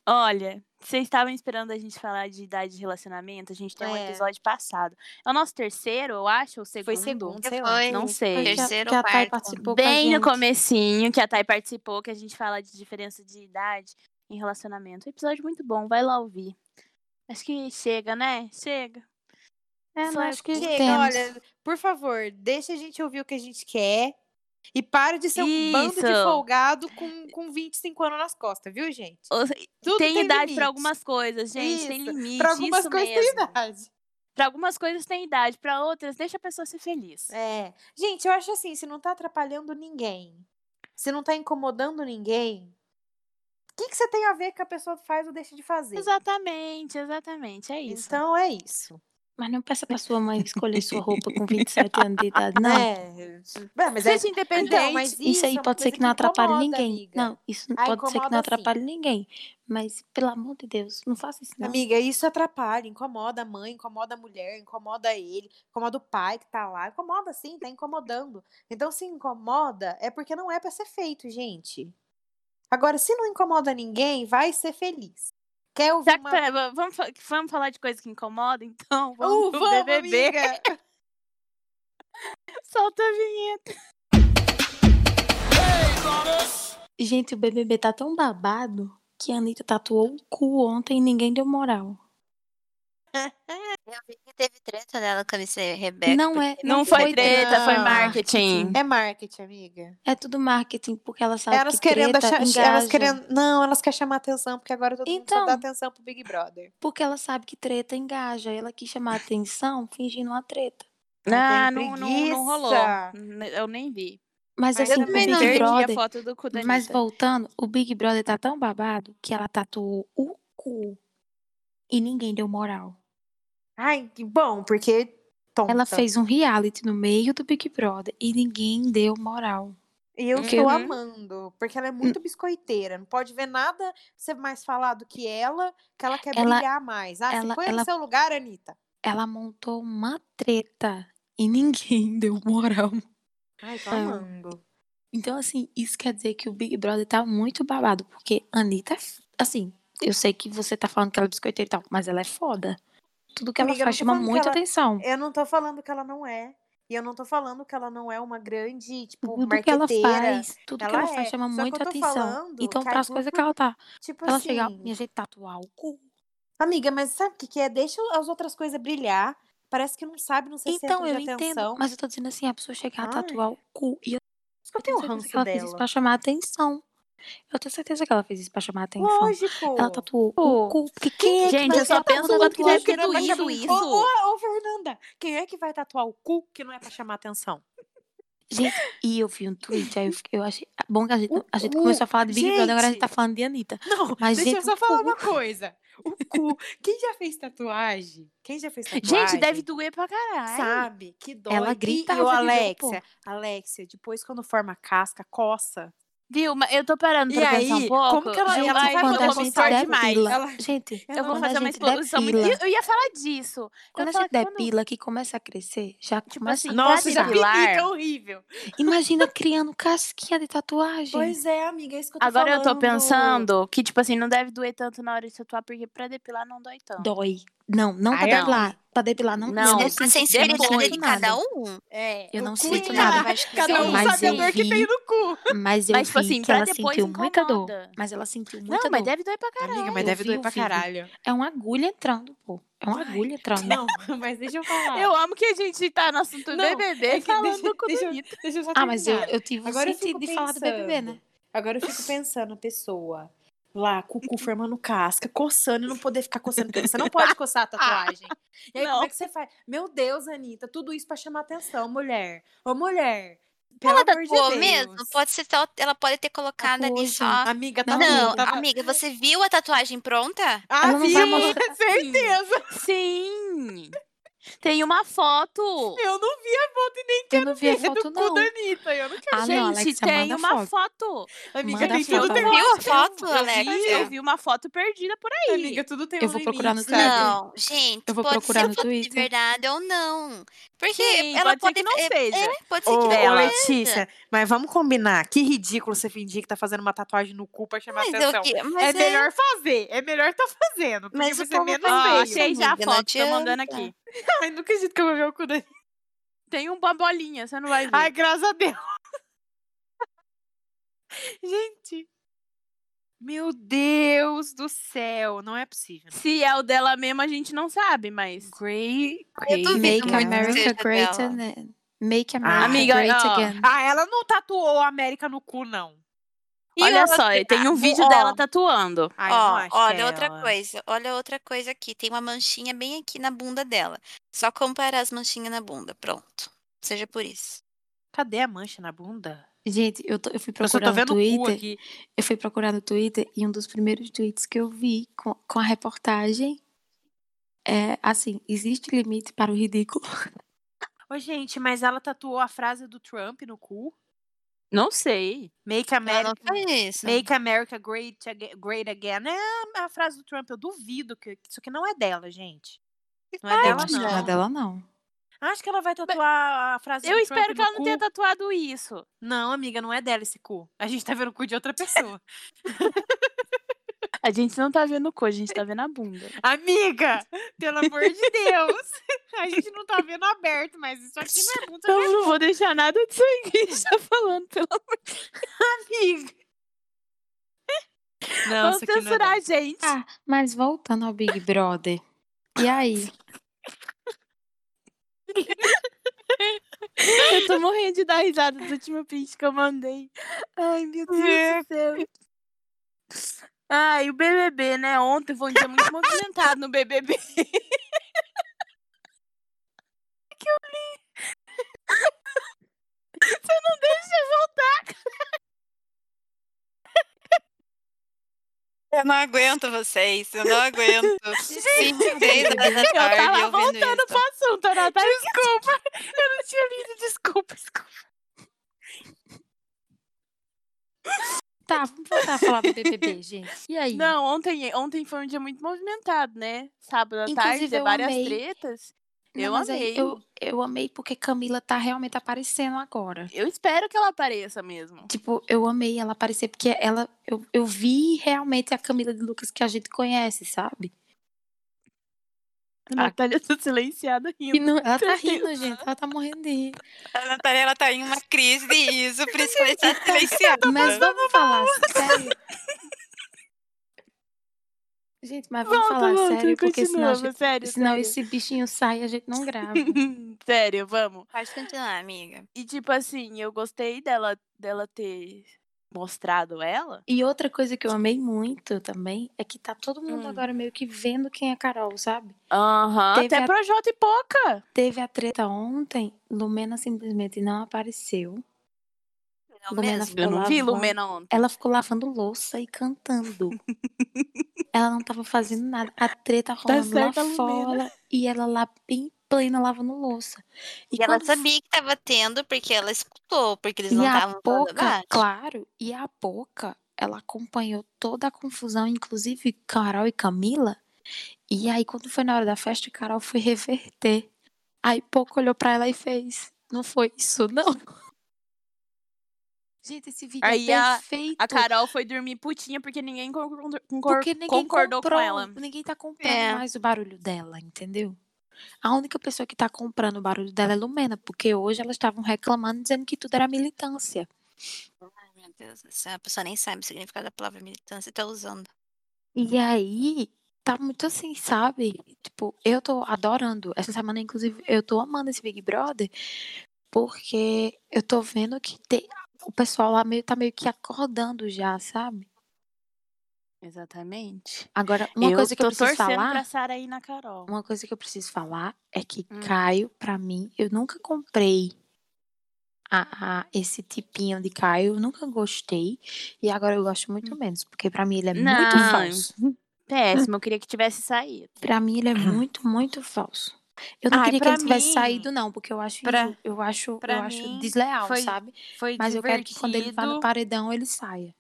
Olha, vocês estavam esperando a gente falar de idade de relacionamento? A gente tem um É. episódio passado. É o nosso terceiro, eu acho, ou segundo? Foi segundo, sei lá. Foi Não sei. que a- terceiro que ou a Thay quarto. participou com a Bem no gente. comecinho, que a Thay participou, que a gente fala de diferença de idade em relacionamento. Um episódio muito bom, vai lá ouvir. Acho que chega, né? Chega. É, não, acho que Chega, temos. olha, por favor, deixa a gente ouvir o que a gente quer. E para de ser um bando de folgado com, com 25 anos nas costas, viu, gente? Tudo tem, idade limite. pra algumas coisas, gente. Tem Isso, limite. Pra algumas coisas mesmo. tem idade. Pra algumas coisas tem idade, pra outras, deixa a pessoa ser feliz. É. Gente, eu acho assim, se não tá atrapalhando ninguém, se não tá incomodando ninguém, o que, que você tem a ver que a pessoa faz ou deixa de fazer? Exatamente, exatamente. É isso. Então é isso. Mas não peça pra sua mãe escolher sua roupa com 27 anos de idade, não. É, é, mas é, Seja independente. então, mas Isso aí é pode ser que não atrapalhe incomoda, ninguém. amiga. Não, isso Ah, pode ser que não sim. atrapalhe ninguém. Mas, pelo amor de Deus, não faça isso, não. Amiga, isso atrapalha, incomoda a mãe, incomoda a mulher, incomoda ele, incomoda o pai que tá lá, incomoda sim, tá incomodando. Então, se incomoda, é porque não é pra ser feito, gente. Agora, se não incomoda ninguém, vai ser feliz. Quer ouvir Já que uma... tá- va- vamos, vamos falar de coisa que incomoda, então? Uh, Vamos pro vamos, BBB. amiga! Solta a vinheta. Gente, o BBB tá tão babado que a Anitta tatuou o cu ontem e ninguém deu moral. Eu vi que teve treta dela com a MC Rebeca. Não é, Não, foi treta, foi não. marketing. É marketing, amiga. É tudo marketing, porque ela sabe Elas que querendo, treta achar- engaja. elas querendo. Não, elas querem chamar atenção, porque agora todo mundo só Então. dá atenção pro Big Brother. Porque ela sabe que treta engaja. Ela quis chamar atenção fingindo uma treta. Ah, não, não, não rolou. Eu nem vi. Mas Mas assim, eu o também Big não. Perdi a Brother. foto do cu da Mas voltando, o Big Brother tá tão babado que ela tatuou o cu e ninguém deu moral. Ai, que bom, porque. Tonta. Ela fez um reality no meio do Big Brother e ninguém deu moral. E eu Uhum. estou amando, porque ela é muito biscoiteira. Não pode ver nada ser mais falado que ela, que ela quer Ela- brilhar mais. Ah, ela- se põe ela- no seu lugar, Anitta. Ela montou uma treta e ninguém deu moral. Ai, tô É. amando. Então, assim, isso quer dizer que o Big Brother tá muito babado, porque a Anitta, é assim, eu sei que você tá falando que ela é biscoiteira e tal, mas ela é foda. Tudo que ela Amiga, eu faz chama muita ela- atenção. Eu não tô falando que ela não é. E eu não tô falando que ela não é uma grande, tipo, Tudo que ela faz, tudo que Ela ela faz é. chama Só muita eu atenção. Então, para as coisas que ela tá, Tipo ela assim. chegar, minha gente, tatuar o cu. Amiga, mas sabe o que, que é? Deixa as outras coisas brilhar. Parece que não sabe, não ser Então, centro eu de entendo, mas eu tô dizendo assim, a pessoa chegar a tatuar o cu. E eu que eu tenho ranço que ela fez isso dela. pra chamar atenção. Eu tenho certeza que ela fez isso pra chamar atenção. Lógico. Ela tatuou Pô. o cu. Porque quem é que Gente, vai eu só penso o no cu que deve que ter não é pra doído chamar- isso. Ô, ô, ô, Fernanda, quem é que vai tatuar o cu que não é pra chamar atenção? Gente, e eu vi um tweet, aí eu, fiquei- eu achei bom que a gente, O a gente começou a falar de Big Brother, agora a gente tá falando de Anitta. Não, Mas, deixa eu gente, só o falar uma coisa. O cu. Quem já fez tatuagem? Quem já fez tatuagem? Gente, deve doer pra caralho. Sabe? Que dói. Ela E- gritava E, o Alexia, Alexia, depois quando forma a casca, coça. Viu? Mas eu tô parando E pra aí, pensar um pouco. como que ela- eu, ela ai, vai poder vou gente depila. Ela- gente, Eu vou fazer uma gente exposição muito. depila, Eu, ia falar disso. quando a gente que quando- depila, que começa a crescer, já Tipo começa assim, a Nossa, depilar. é horrível. Imagina criando casquinha de tatuagem. Pois é, amiga, é isso que eu tô Agora eu tô falando. pensando que, tipo assim, não deve doer tanto na hora de tatuar, porque pra depilar não dói tanto. Dói. Não, não pra Ai, não. depilar. Pra depilar não. Não, É não a eu sensibilidade não de cada um. É, Eu não sinto nada. Cada um Mas sabe a dor que vi- tem no cu. Mas eu Mas, tipo vi assim, que pra ela depois sentiu muita dor. incomoda. Mas ela sentiu muita Não, dor. mas deve doer pra caralho. Amiga, mas deve vi doer pra caralho. É uma agulha entrando, pô. É uma agulha entrando. Não, mas deixa eu falar. Eu amo que a gente tá no assunto Não, BBB é que falando deixa, com deixa, eu- deixa eu só Ah, mas eu, eu tive o Agora eu sentido fico de falar do BBB, né? pensando. Agora eu fico pensando, pessoa lá com o cu formando casca, coçando e não poder ficar coçando, porque você não pode coçar a tatuagem. E aí, Não. como é que você faz? Meu Deus, Anitta, tudo isso pra chamar atenção, mulher. Ô, mulher. Pelo Ela amor de tatuou Deus. mesmo? Pode ser só, ela pode ter colocado ali só. Amiga, tá Não, tava... amiga, você viu a tatuagem pronta? Ah, Ela não vi, vai mostrar- certeza. Sim! Tem uma foto! Eu não vi a foto e nem Eu não vi a foto, do não. cu da Anitta. Eu não quero. Ah, não, Gente, Alexia, tem uma foto. foto. Amiga, manda tem foto, tudo tem Alex. Viu a um- foto, eu vi, Alexia? Eu vi uma foto perdida por aí. Amiga, tudo tem Eu vou procurar no Twitter. Não, gente, Eu vou pode procurar ser no foto de Twitter. verdade ou não. Porque Sim, ela pode ser que não é, seja. É, pode ser Ô, que ô, não seja. Letícia, mas vamos combinar. Que ridículo você fingir que tá fazendo uma tatuagem no cu pra chamar Mas atenção. eu, que- É mas melhor fazer. É melhor tá fazendo. Porque Mas ser povo menos feio. isso, achei já a foto, tô mandando aqui. Ai, não acredito que eu vou ver o cu da Tem uma bolinha, você não vai ver. Ai, graças a Deus. Gente. Meu Deus do céu. Não é possível. Se é o dela mesmo, a gente não sabe, mas. Grey. Duvido Make America Great dela. again. Make America Amiga, Great ó, again. Ah, ela não tatuou a América no cu, não. E Olha outra- só, tem um ah, vídeo ó, dela tatuando. Ai, que olha é outra ela. coisa, olha outra coisa aqui. Tem uma manchinha bem aqui na bunda dela. Só comparar as manchinhas na bunda, pronto. Seja por isso. Cadê a mancha na bunda? Gente, eu, tô- eu fui Eu procurar tô no Twitter. aqui. Eu fui procurar no Twitter e um dos primeiros tweets que eu vi com, com a reportagem é assim: existe limite para o ridículo. Ô, gente, mas ela tatuou a frase do Trump no cu? Não sei. Make America, make America great, great again. É a, frase do Trump. Eu duvido que isso aqui não é dela, gente. Não é Eu dela, que não. não é dela, não. Acho que ela vai tatuar a frase Eu do espero Trump que ela não tenha tatuado isso. Não, amiga, não é dela esse cu. A gente tá vendo o cu de outra pessoa. A gente não tá vendo o cu, a gente tá vendo a bunda. amiga, pelo amor de Deus. A gente não tá vendo aberto, mas isso aqui não é muito Eu não vou deixar nada disso aí que a gente tá falando, pelo amor amiga. Não, Vamos aqui não é censurar a gente. Ah, mas voltando ao Big Brother. E aí? Eu tô morrendo de dar risada do último print que eu mandei. Ai, meu Deus do céu. Ai, o BBB, né? Ontem foi um dia muito movimentado no BBB. que eu li. Você não deixa eu voltar. Eu não aguento vocês, eu não aguento. Da Eu tava voltando pro assunto, Natália. Desculpa. Eu não tinha lido, desculpa, desculpa. Tá, vamos voltar a falar do BBB, gente. E aí? Não, ontem, ontem foi um dia muito movimentado, né? Sábado à Inclusive, tarde, várias amei. tretas. Eu amei. eu, eu amei porque Camila tá realmente aparecendo agora. Eu espero que ela apareça mesmo. Tipo, eu amei ela aparecer porque ela. Eu, eu vi realmente a Camila de Lucas que a gente conhece, sabe? A Natália tá silenciada E rindo. não, ela tá rindo, gente. Ela tá morrendo de rir. A Natália, ela tá em uma crise de riso, por isso que ela está silenciada. Mas vamos falar sério. Gente, mas vamos Volta, falar volta, sério, porque senão, a gente- sério, senão sério. esse bichinho sai e a gente não grava. sério, vamos. Pode continuar, amiga. E tipo assim, eu gostei dela, dela ter mostrado ela. E outra coisa que eu amei muito também é que tá todo mundo Hum. agora meio que vendo quem é Carol, sabe? Aham. Teve Até a- Projota e Poca. Teve a treta ontem, Lumena simplesmente não apareceu. Lumena mesmo? Eu não vi Lumena ontem. Ela ficou lavando louça e cantando. ela não tava fazendo nada. A treta rolando lá certa, Lumena. fora e ela lá bem plena lavando louça. E ela quando sabia que tava tendo, porque ela escutou, porque eles E não estavam baixo. claro, e a Poca, ela acompanhou toda a confusão, inclusive Carol e Camila. E aí, quando foi na hora da festa, Carol foi reverter. Aí Poca olhou pra ela e fez: Não foi isso, não. Gente, esse vídeo Aí é a- perfeito. A Carol foi dormir putinha porque ninguém concor- Porque ninguém concordou comprou, com ela. Ninguém tá comprando É. mais o barulho dela, entendeu? A única pessoa que tá comprando o barulho dela é Lumena, porque hoje elas estavam reclamando, dizendo que tudo era militância. Ai, meu Deus a pessoa nem sabe o significado da palavra militância e tá usando. E aí, tá muito assim, sabe? Tipo, eu tô adorando. Essa semana, inclusive, eu tô amando esse Big Brother, porque eu tô vendo que tem- o pessoal lá meio, tá meio que acordando já, sabe? Exatamente. Agora, uma eu coisa que eu preciso falar. pra Sara ir na Carol. Uma coisa que eu preciso falar é que Hum. Caio, pra mim, eu nunca comprei a, a- esse tipinho de Caio, eu nunca gostei. E agora eu gosto muito menos, porque pra mim ele é muito Não. falso. Péssimo, eu queria que tivesse saído. Pra mim ele é muito, muito falso. Eu não Ai, queria que ele tivesse mim- saído, não, porque eu acho, pra- eu acho, eu pra acho mim, desleal, foi sabe? Foi Mas eu quero que quando ele vá no divertido. paredão, ele saia.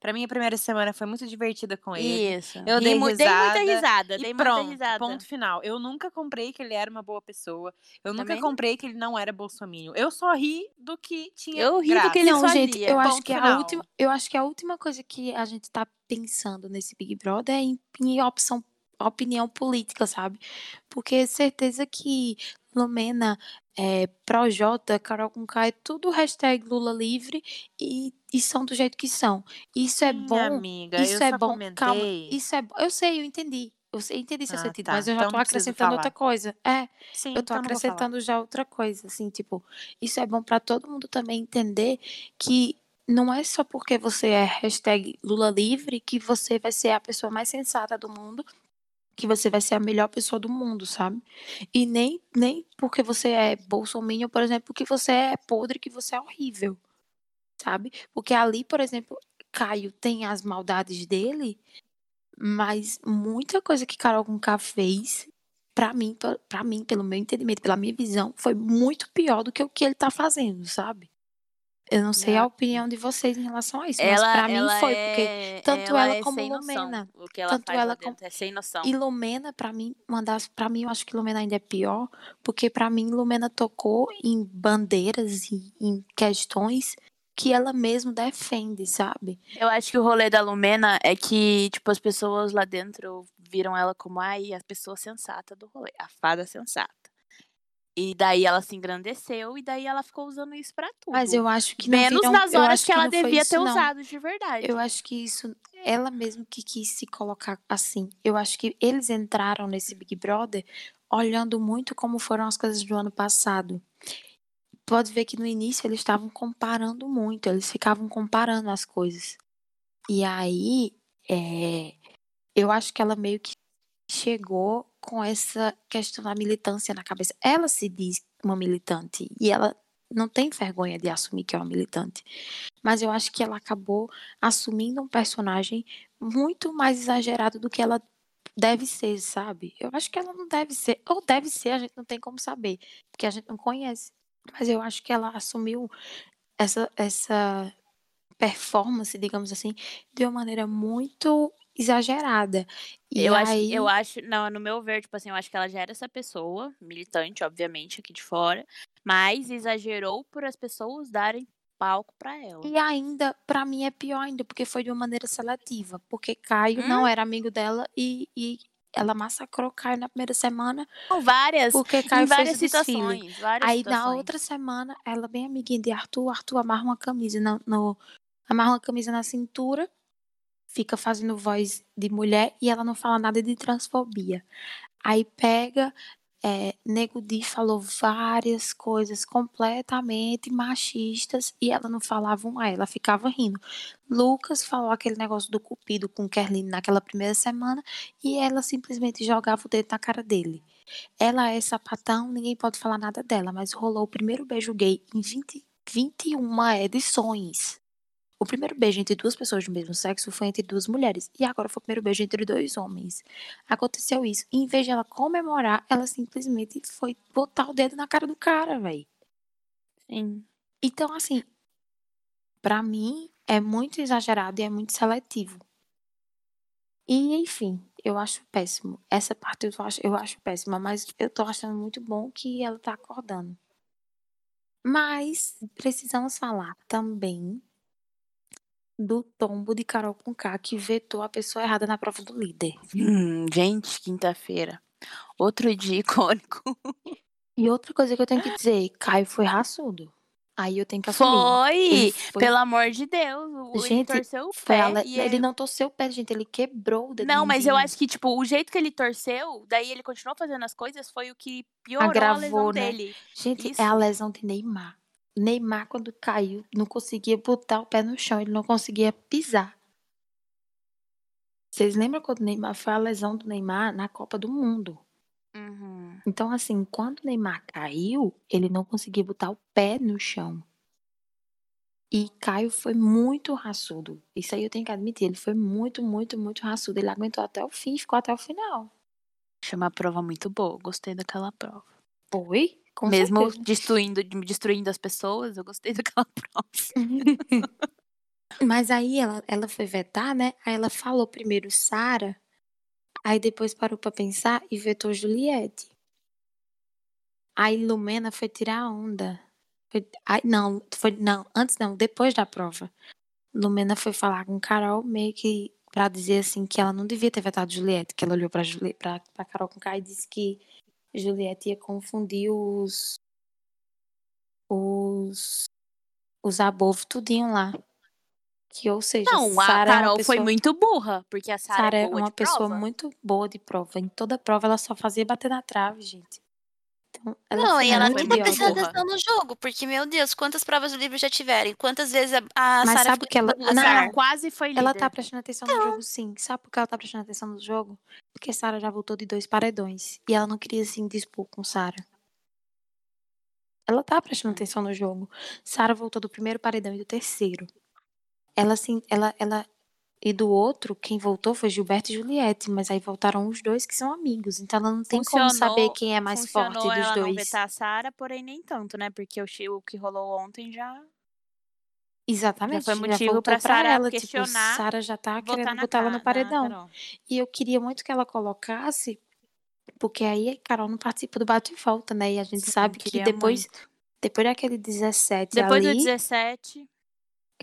Pra mim, a primeira semana foi muito divertida com ele. Isso. Eu dei mu- dei muita risada risada. E Dei pronto, muita risada. ponto final. Eu nunca comprei que ele era uma boa pessoa. Eu nunca Também não. comprei que ele não era bolsominion. Eu só ri do que tinha Eu ri do graça. que ele não, fazia. gente, eu acho Ponto que a final. última, eu acho que a última coisa que a gente tá pensando nesse Big Brother é em, em opção, opinião política, sabe? Porque certeza que Lumena, é, Projota, Carol com é tudo hashtag Lula livre e, e são do jeito que são. Isso é bom. amiga. Isso eu é bom. comentei. Calma. Isso é bom. Eu sei, eu entendi. Eu sei, entendi seu Ah, sentido, tá. mas eu já Então tô acrescentando falar. outra coisa. É, Sim, eu tô então acrescentando já outra coisa, assim, tipo, isso é bom pra todo mundo também entender que não é só porque você é hashtag Lula livre que você vai ser a pessoa mais sensata do mundo, que você vai ser a melhor pessoa do mundo, sabe? E nem, nem porque você é bolsominion, por exemplo, que você é podre, que você é horrível, sabe? Porque ali, por exemplo, Caio tem as maldades dele, mas muita coisa que Carol Conká fez, pra mim, pra mim, pelo meu entendimento, pela minha visão, foi muito pior do que o que ele tá fazendo, sabe? Eu não sei a Não. opinião de vocês em relação a isso, mas Ela, pra mim foi, porque é, tanto ela ela é como sem noção. Lumena. O que ela Tanto faz ela como- é sem noção. E Lumena, pra mim, uma das, pra mim, eu acho que Lumena ainda é pior, porque pra mim Lumena tocou em bandeiras e em questões que ela mesma defende, sabe? Eu acho que o rolê da Lumena é que, tipo, as pessoas lá dentro viram ela como ai, a pessoa sensata do rolê, a fada sensata. E daí ela se engrandeceu e daí ela ficou usando isso pra tudo. Mas eu acho que Menos viram- nas horas acho que, ela devia isso, ter não. usado de verdade. Eu acho que isso, ela mesma que quis se colocar assim. Eu acho que eles entraram nesse Big Brother olhando muito como foram as coisas do ano passado. Pode ver que no início eles estavam comparando muito, eles ficavam comparando as coisas. E aí, é, eu acho que ela meio que chegou com essa questão da militância na cabeça. Ela se diz uma militante e ela não tem vergonha de assumir que é uma militante. Mas eu acho que ela acabou assumindo um personagem muito mais exagerado do que ela deve ser, sabe? Eu acho que ela não deve ser, ou deve ser, a gente não tem como saber, porque a gente não conhece. Mas eu acho que ela assumiu essa essa performance, digamos assim, de uma maneira muito exagerada. E eu acho, aí, eu acho, não, no meu ver, tipo assim, eu acho que ela já era essa pessoa, militante, obviamente, aqui de fora, mas exagerou por as pessoas darem palco pra ela. E ainda, pra mim, é pior ainda, porque foi de uma maneira seletiva. Porque Caio não era amigo dela e, e ela massacrou Caio na primeira semana, São várias, porque em Caio várias fez situações, várias Aí na situações. outra semana, ela bem amiguinha de Arthur, Arthur amarra uma camisa no, no- amarra uma camisa na cintura, fica fazendo voz de mulher e ela não fala nada de transfobia. Aí pega, é, Nego Di falou várias coisas completamente machistas e ela não falava uma, ela ficava rindo. Lucas falou aquele negócio do cupido com Kerline naquela primeira semana e ela simplesmente jogava o dedo na cara dele. Ela é sapatão, ninguém pode falar nada dela, mas rolou o primeiro beijo gay em 20, 21 edições. O primeiro beijo entre duas pessoas do mesmo sexo foi entre duas mulheres. E agora foi o primeiro beijo entre dois homens. Aconteceu isso. E em vez de ela comemorar, ela simplesmente foi botar o dedo na cara do cara, velho. Sim. Então, assim, pra mim é muito exagerado e é muito seletivo. E, enfim, eu acho péssimo. Essa parte eu acho, eu acho péssima, mas eu tô achando muito bom que ela tá acordando. Mas precisamos falar também do tombo de Carol Conká que vetou a pessoa errada na prova do líder. Hum, gente, quinta-feira. Outro dia icônico. E outra coisa que eu tenho que dizer, Caio foi raçudo. Aí eu tenho que assumir. Foi! Ele foi- Pelo amor de Deus. o- Ele Gente, torceu o pé. a le- e Ele ele- não torceu o pé, gente, ele quebrou o dedo Não, mas eu acho que, tipo, o jeito que ele torceu, daí ele continuou fazendo as coisas, foi o que piorou a Agravou, lesão né? dele. Gente, Isso. é a lesão de Neymar. Neymar, quando caiu, não conseguia botar o pé no chão, ele não conseguia pisar. Vocês lembram quando o Neymar foi a lesão do Neymar na Copa do Mundo? Uhum. Então, assim, quando o Neymar caiu, ele não conseguia botar o pé no chão. E Caio foi muito raçudo. Isso aí eu tenho que admitir. Ele foi muito, muito, muito raçudo. Ele aguentou até o fim, ficou até o final. Achei uma prova muito boa. Gostei daquela prova. Foi? Com Mesmo certeza. destruindo, destruindo as pessoas, eu gostei daquela prova. Mas aí ela, ela foi vetar, né? Aí ela falou primeiro Sara, aí depois parou pra pensar e vetou Juliette. Aí Lumena foi tirar onda. Foi, aí, não, foi, não, antes não, depois da prova. Lumena foi falar com Carol meio que pra dizer assim que ela não devia ter vetado Juliette, que ela olhou pra, Juli, pra, pra Carol com K e disse que Juliette ia confundir os os os abovos tudinho lá. Que, ou seja, Não, a Sara é Carol foi pessoa- muito burra, porque a Sara é é uma pessoa prova. muito boa de prova. Em toda prova ela só fazia bater na trave, gente. Então, ela Não, e ela tá idiota. prestando Porra. atenção no jogo, porque, meu Deus, quantas provas do livro já tiveram? E Quantas vezes a, a Mas Sarah sabe que ela- tipo, A Não. Sara quase foi líder. Ela tá prestando atenção no jogo, sim. Sabe por que ela tá prestando atenção no jogo? Porque Sara já voltou de dois paredões. E ela não queria se indispor com Sara. Ela tá prestando atenção no jogo. Sara voltou do primeiro paredão e do terceiro. Ela sim, ela, ela. E do outro, quem voltou foi Gilberto e Juliette. Mas aí voltaram os dois que são amigos. Então ela não tem como saber quem é mais funcionou forte dos ela não dois. vetar a Sara, porém nem tanto, né? Porque o, que rolou ontem já Exatamente. foi motivo pra Sara ela. questionar, Tipo, Sara já tá querendo botar ela no na paredão. E eu queria muito que ela colocasse, porque aí a Carol não participa do bate e volta, né? E a gente Sim, sabe que depois, muito. depois daquele 17 Depois ali, do 17,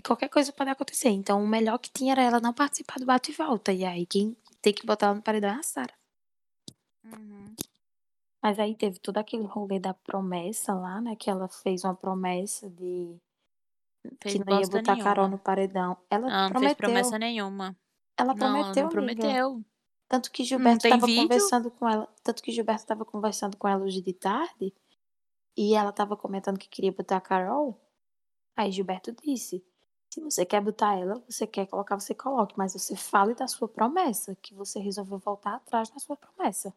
qualquer coisa pode acontecer. Então o melhor que tinha era ela não participar do bate e volta. E aí quem tem que botar ela no paredão é a Sara. uhum. Mas aí teve todo aquele rolê da promessa lá, né? Que ela fez uma promessa de fez que não ia botar a Carol nenhuma. no paredão. Ela Ela não fez prometeu. promessa nenhuma. Ela Não, ela prometeu, não prometeu. Tanto que Gilberto estava conversando com ela. Tanto que Gilberto estava conversando com ela hoje de tarde. E ela estava comentando que queria botar a Carol. Aí Gilberto disse: se você quer botar ela, você quer colocar, você coloque. Mas você fale da sua promessa. Que você resolveu voltar atrás na sua promessa.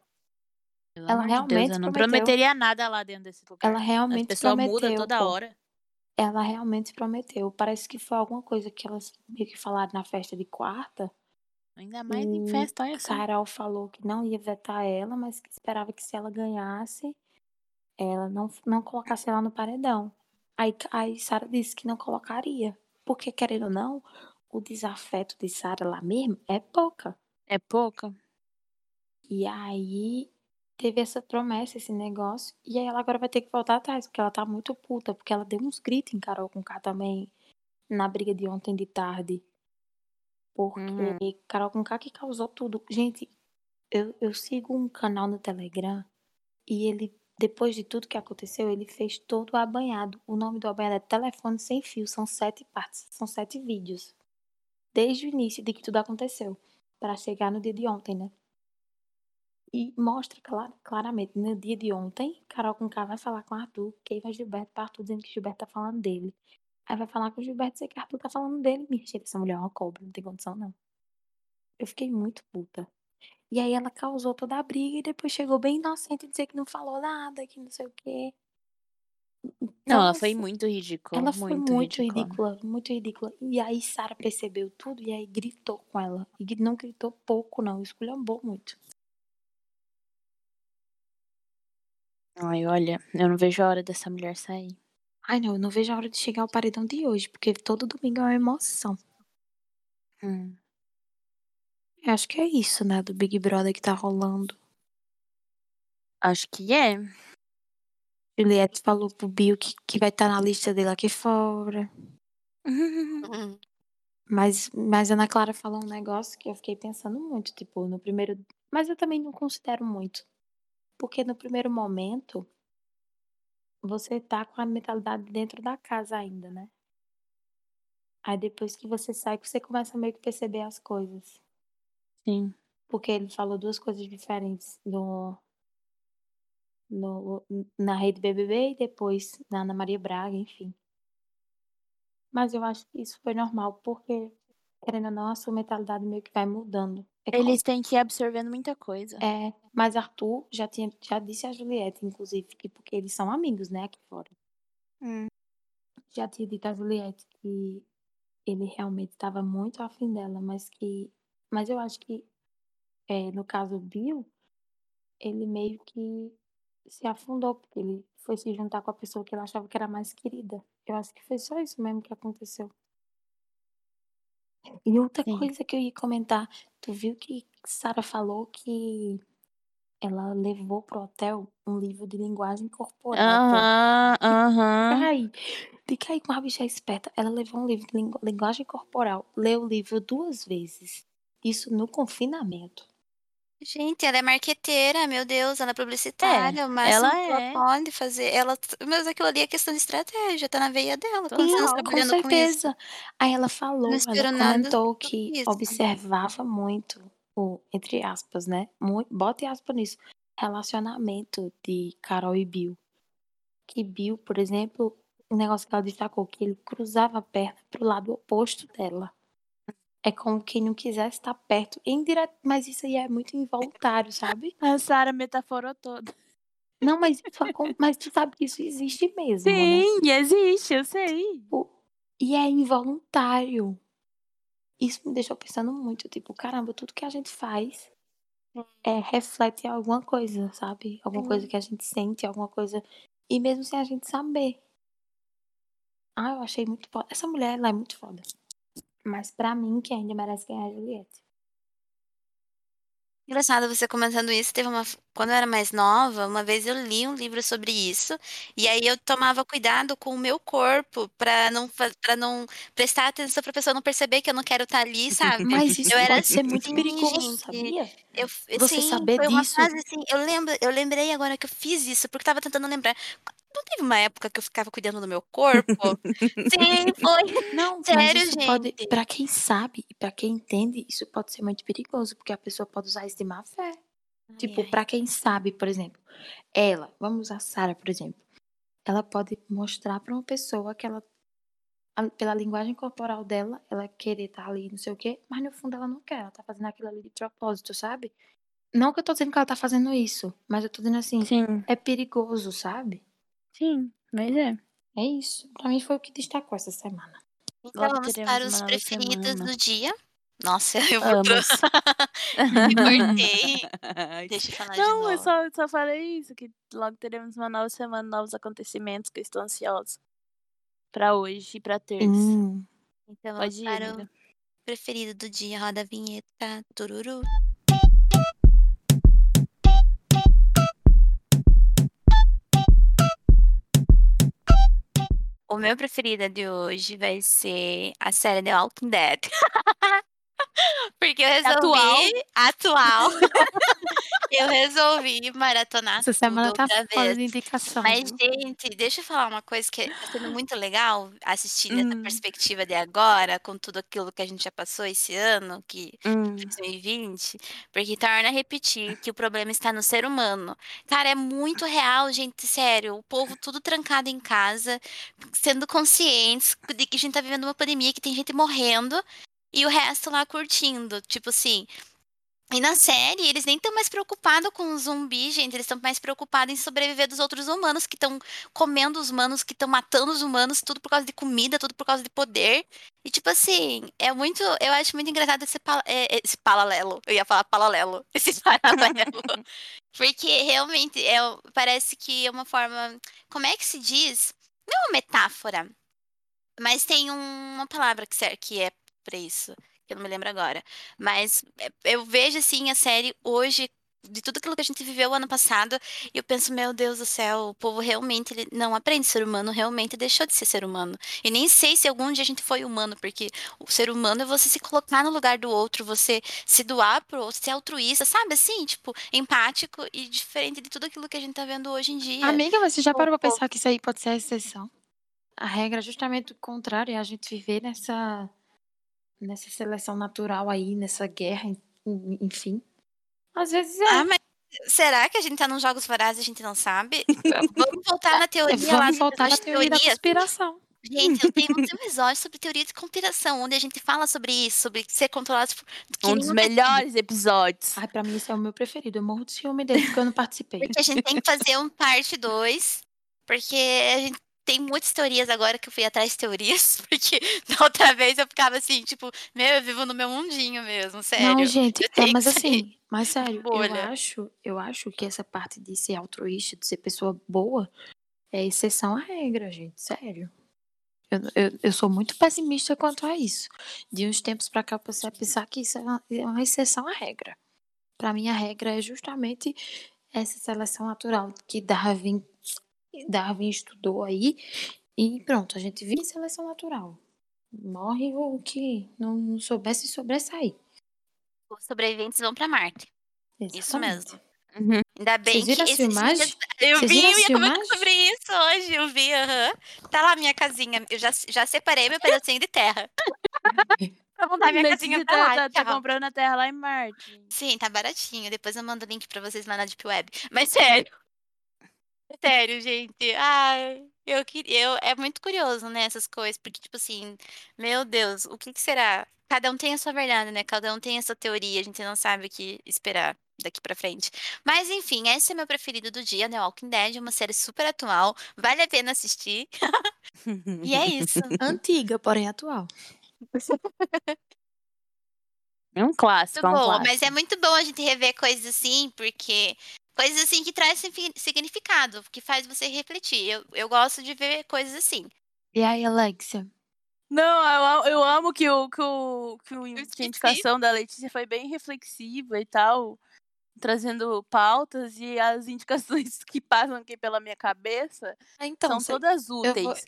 Pelo Ela de Deus, realmente eu não prometeu. prometeria nada lá dentro desse lugar. Ela realmente pessoas prometeu. mudam toda hora. Ela realmente prometeu. Parece que foi alguma coisa que elas meio que falaram na festa de quarta. Ainda mais em festa, olha só. Carol falou que não ia vetar ela, mas que esperava que se ela ganhasse, ela não, não colocasse ela no paredão. Aí, aí Sara disse que não colocaria. Porque, querendo ou não, o desafeto de Sara lá mesmo é pouca. É pouca? E aí teve essa promessa, esse negócio. E aí ela agora vai ter que voltar atrás, porque ela tá muito puta. Porque ela deu uns gritos em Carol com K também na briga de ontem de tarde. Porque Uhum. Carol com K que causou tudo. Gente, eu, eu sigo um canal no Telegram e ele, depois de tudo que aconteceu, ele fez todo o abanhado. O nome do abanhado é Telefone Sem Fio. São sete partes, são sete vídeos. Desde o início de que tudo aconteceu. Pra chegar no dia de ontem, né? E mostra clara- claramente, no dia de ontem, Carol com K vai falar com Arthur, quem vai Gilberto pra Arthur dizendo que Gilberto tá falando dele. Aí vai falar com o Gilberto dizer que Arthur tá falando dele. Minha gente, essa mulher é uma cobra, não tem condição, não. Eu fiquei muito puta. E aí ela causou toda a briga e depois chegou bem inocente dizer que não falou nada, que não sei o quê. Não, ela Nossa, foi muito ridícula. ela foi muito, muito ridícula. ridícula, muito ridícula. E aí Sara percebeu tudo e aí gritou com ela. E não gritou pouco, não, esculhambou muito. Ai, olha, eu não vejo a hora dessa mulher sair. Ai, não, eu não vejo a hora de chegar ao paredão de hoje, porque todo domingo é uma emoção. Hum. Acho que é isso, né, do Big Brother que tá rolando. Acho que é. Juliette falou pro Bill que, que vai estar na lista dele aqui fora. Mas, mas a Ana Clara falou um negócio que eu fiquei pensando muito, tipo, no primeiro. Mas eu também não considero muito. Porque no primeiro momento, você tá com a mentalidade dentro da casa ainda, né? Aí depois que você sai, você começa a meio que perceber as coisas. Sim. Porque ele falou duas coisas diferentes no, no, na rede BBB e depois na Ana Maria Braga, enfim. Mas eu acho que isso foi normal, porque, querendo ou não, a sua mentalidade meio que vai mudando. É como- Eles têm que ir absorvendo muita coisa. É, mas Arthur já, tinha, já disse a Juliette, inclusive, que porque eles são amigos, né, aqui fora. Hum. Já tinha dito a Juliette que ele realmente estava muito afim dela, mas que. Mas eu acho que, é, no caso Bill, ele meio que se afundou, porque ele foi se juntar com a pessoa que ele achava que era mais querida. Eu acho que foi só isso mesmo que aconteceu. E outra Sim. coisa que eu ia comentar, tu viu que Sara falou que ela levou pro hotel um livro de linguagem corporal. pô. Aham, aham. Ai, fica aí com a bicha esperta. Ela levou um livro de lingu- linguagem corporal, leu o livro duas vezes. Isso no confinamento. Gente, ela é marqueteira, meu Deus, ela é publicitária, mas ela é. pode fazer. Ela, mas aquilo ali é questão de estratégia, tá na veia dela. Anos Não, com trabalhando com certeza. Aí ela falou, ela comentou que isso. observava muito o, entre aspas, né? Muito, bota aspas nisso. Relacionamento de Carol e Bill. Que Bill, por exemplo, o negócio que ela destacou, que ele cruzava a perna pro lado oposto dela. É como quem não quisesse estar perto. Indireto, mas isso aí é muito involuntário, sabe? A Sara metaforou toda. Não, mas, isso mas tu sabe que isso existe mesmo, né? Sim, existe, eu sei. Tipo, E é involuntário. Isso me deixou pensando muito, tipo, caramba, tudo que a gente faz é, reflete alguma coisa, sabe? Alguma coisa que a gente sente, alguma coisa. E mesmo sem a gente saber. Ah, eu achei muito foda. Essa mulher, ela é muito foda. Mas pra mim, quem ainda merece ganhar é a Juliette. Engraçado você comentando isso. Teve uma. Quando eu era mais nova, uma vez eu li um livro sobre isso. E aí eu tomava cuidado com o meu corpo pra não, para não prestar atenção pra pessoa não perceber que eu não quero estar ali, sabe? Mas isso Eu era pode ser muito assim, perigoso, sabia? Eu, Você sim, saber foi uma disso. assim. Eu lembro, eu lembrei agora que eu fiz isso, porque eu tava tentando lembrar. Não teve uma época que eu ficava cuidando do meu corpo? Sim, foi. Não, Sério, isso pode, gente. pra quem sabe e pra quem entende, isso pode ser muito perigoso, porque a pessoa pode usar isso de má fé. Tipo, ai. pra quem sabe, por exemplo, ela, vamos usar a Sara, por exemplo. Ela pode mostrar pra uma pessoa que ela, pela linguagem corporal dela, ela querer estar ali, não sei o quê, mas no fundo ela não quer, ela tá fazendo aquilo ali de propósito, sabe? Não que eu tô dizendo que ela tá fazendo isso, mas eu tô dizendo assim, Sim, é perigoso, sabe? Sim, mas é. É isso. Pra mim foi o que destacou essa semana. Então Logo vamos teremos para os preferidos semana. do dia. Nossa, eu vou pro... Me cortei. Deixa eu falar de Não, eu novo. só, só falei isso, que logo teremos uma nova semana, novos acontecimentos que eu estou ansiosa. Pra hoje e pra terça. Hum. Então vamos Pode ir, para o preferido do dia. Roda a vinheta. Tururu. O meu preferido de hoje vai ser a série The Walking Dead. Porque eu resolvi. Atual. eu resolvi maratonar Essa semana tá vez. de indicação. Mas, gente, deixa eu falar uma coisa que tá sendo muito legal assistir dessa Hum. perspectiva de agora, com tudo aquilo que a gente já passou esse ano, que Hum. 2020, porque torna a repetir que o problema está no ser humano. Cara, é muito real, gente, sério. O povo tudo trancado em casa, sendo conscientes de que a gente tá vivendo uma pandemia, que tem gente morrendo e o resto lá curtindo. Tipo assim, E na série, eles nem estão mais preocupados com o zumbi, gente. Eles estão mais preocupados em sobreviver dos outros humanos que estão comendo os humanos, que estão matando os humanos, tudo por causa de comida, tudo por causa de poder. E, tipo assim, é muito. Eu acho muito engraçado esse, pa- é, esse paralelo. Eu ia falar paralelo. Esse paralelo. Porque realmente é, parece que é uma forma. Como é que se diz? Não é uma metáfora. Mas tem um- uma palavra que é pra isso. Que eu não me lembro agora. Mas é, eu vejo, assim, a série hoje, de tudo aquilo que a gente viveu ano passado, e eu penso, meu Deus do céu, o povo realmente ele não aprende ser humano, realmente deixou de ser ser humano. E nem sei se algum dia a gente foi humano, porque o ser humano é você se colocar no lugar do outro, você se doar pro outro, ser altruísta, sabe? Assim, tipo, empático e diferente de tudo aquilo que a gente tá vendo hoje em dia. Amiga, você já parou pra pensar que isso aí pode ser a exceção? A regra é justamente o contrário, é a gente viver nessa, nessa seleção natural aí, nessa guerra, en- en- enfim. Às vezes é. Ah, mas será que a gente tá nos Jogos Vorazes e a gente não sabe? Vamos voltar na teoria lá Vamos voltar na teoria da conspiração. Gente, eu tenho uns episódios sobre teoria de conspiração, onde a gente fala sobre isso, sobre ser controlado por Um dos melhores episódios. Ai, pra mim esse é o meu preferido. Eu morro de ciúme dele porque eu não participei. Porque a gente tem que fazer um parte 2, porque a gente tem muitas teorias agora que eu fui atrás de teorias, porque da outra vez eu ficava assim, tipo, meu, eu vivo no meu mundinho mesmo, sério. Não, gente, eu é, mas assim, mas sério, eu bolha. acho, eu acho que essa parte de ser altruísta, de ser pessoa boa, é exceção à regra, gente, sério. Eu, eu, eu sou muito pessimista quanto a isso. De uns tempos pra cá, eu passei a pensar que isso é uma, é uma exceção à regra. Pra mim, a regra é justamente essa seleção natural que Darwin, Darwin estudou aí. E pronto, a gente vive em seleção natural. Morre o que não, não soubesse sobressair. Os sobreviventes vão pra Marte. Isso Exatamente. mesmo. Uhum. Ainda bem Vocês viram que filmagens? dias- Eu Vocês vi, eu ia comentar sobre isso hoje, eu vi, aham. Tá lá minha casinha, eu já, já separei meu pedacinho de terra. pra montar minha casinha pra tá, lá, tá, tá comprando a terra lá em Marte. Sim, tá baratinho. Depois eu mando o link pra vocês lá na Deep Web. Mas sério. Sério, gente. Ai, eu queria. Eu, é muito curioso, né, essas coisas. Porque, tipo assim, meu Deus, o que, que será? Cada um tem a sua verdade, né? Cada um tem a sua teoria. A gente não sabe o que esperar daqui pra frente. Mas, enfim, esse é meu preferido do dia, The Walking Dead. Uma série super atual. Vale a pena assistir. E é isso. Antiga, porém atual. É um clássico, é um Muito bom, clássico. mas é muito bom a gente rever coisas assim, porque coisas assim que trazem signi- significado, que faz você refletir. Eu, eu gosto de ver coisas assim. E aí, Alexia? Não, eu, eu amo que, o, que, o, que, o, que a indicação da Letícia foi bem reflexiva e tal, trazendo pautas e as indicações que passam aqui pela minha cabeça Ah, Então, são cê- todas vou- úteis.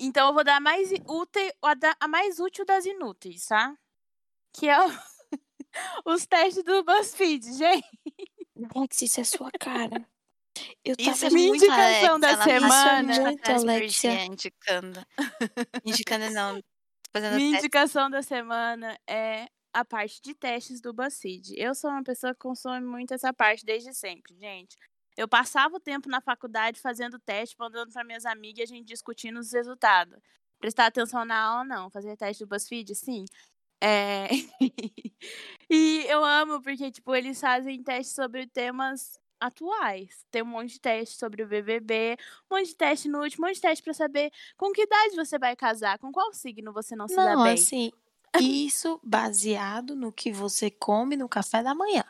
Então eu vou dar a mais útil, a, da- a mais útil das inúteis, tá? Que é o- os testes do BuzzFeed, gente. Alex, isso é sua cara. Eu Isso tava é minha muito indicação da ela semana. passa Muito, atrás por Alexia. Indicando. Indicando não. Fazendo Minha teste. indicação da semana é a parte de testes do BuzzFeed. Eu sou uma pessoa que consome muito essa parte desde sempre, gente. Eu passava o tempo na faculdade fazendo teste, mandando para minhas amigas e a gente discutindo os resultados. Prestar atenção na aula, não. Fazer teste do BuzzFeed, sim. É... e eu amo porque, tipo, eles fazem testes sobre temas atuais. Tem um monte de teste sobre o BBB, um monte de teste no último, um monte de teste pra saber com que idade você vai casar, com qual signo você não se dá Não, bem. assim, isso baseado no que você come no café da manhã.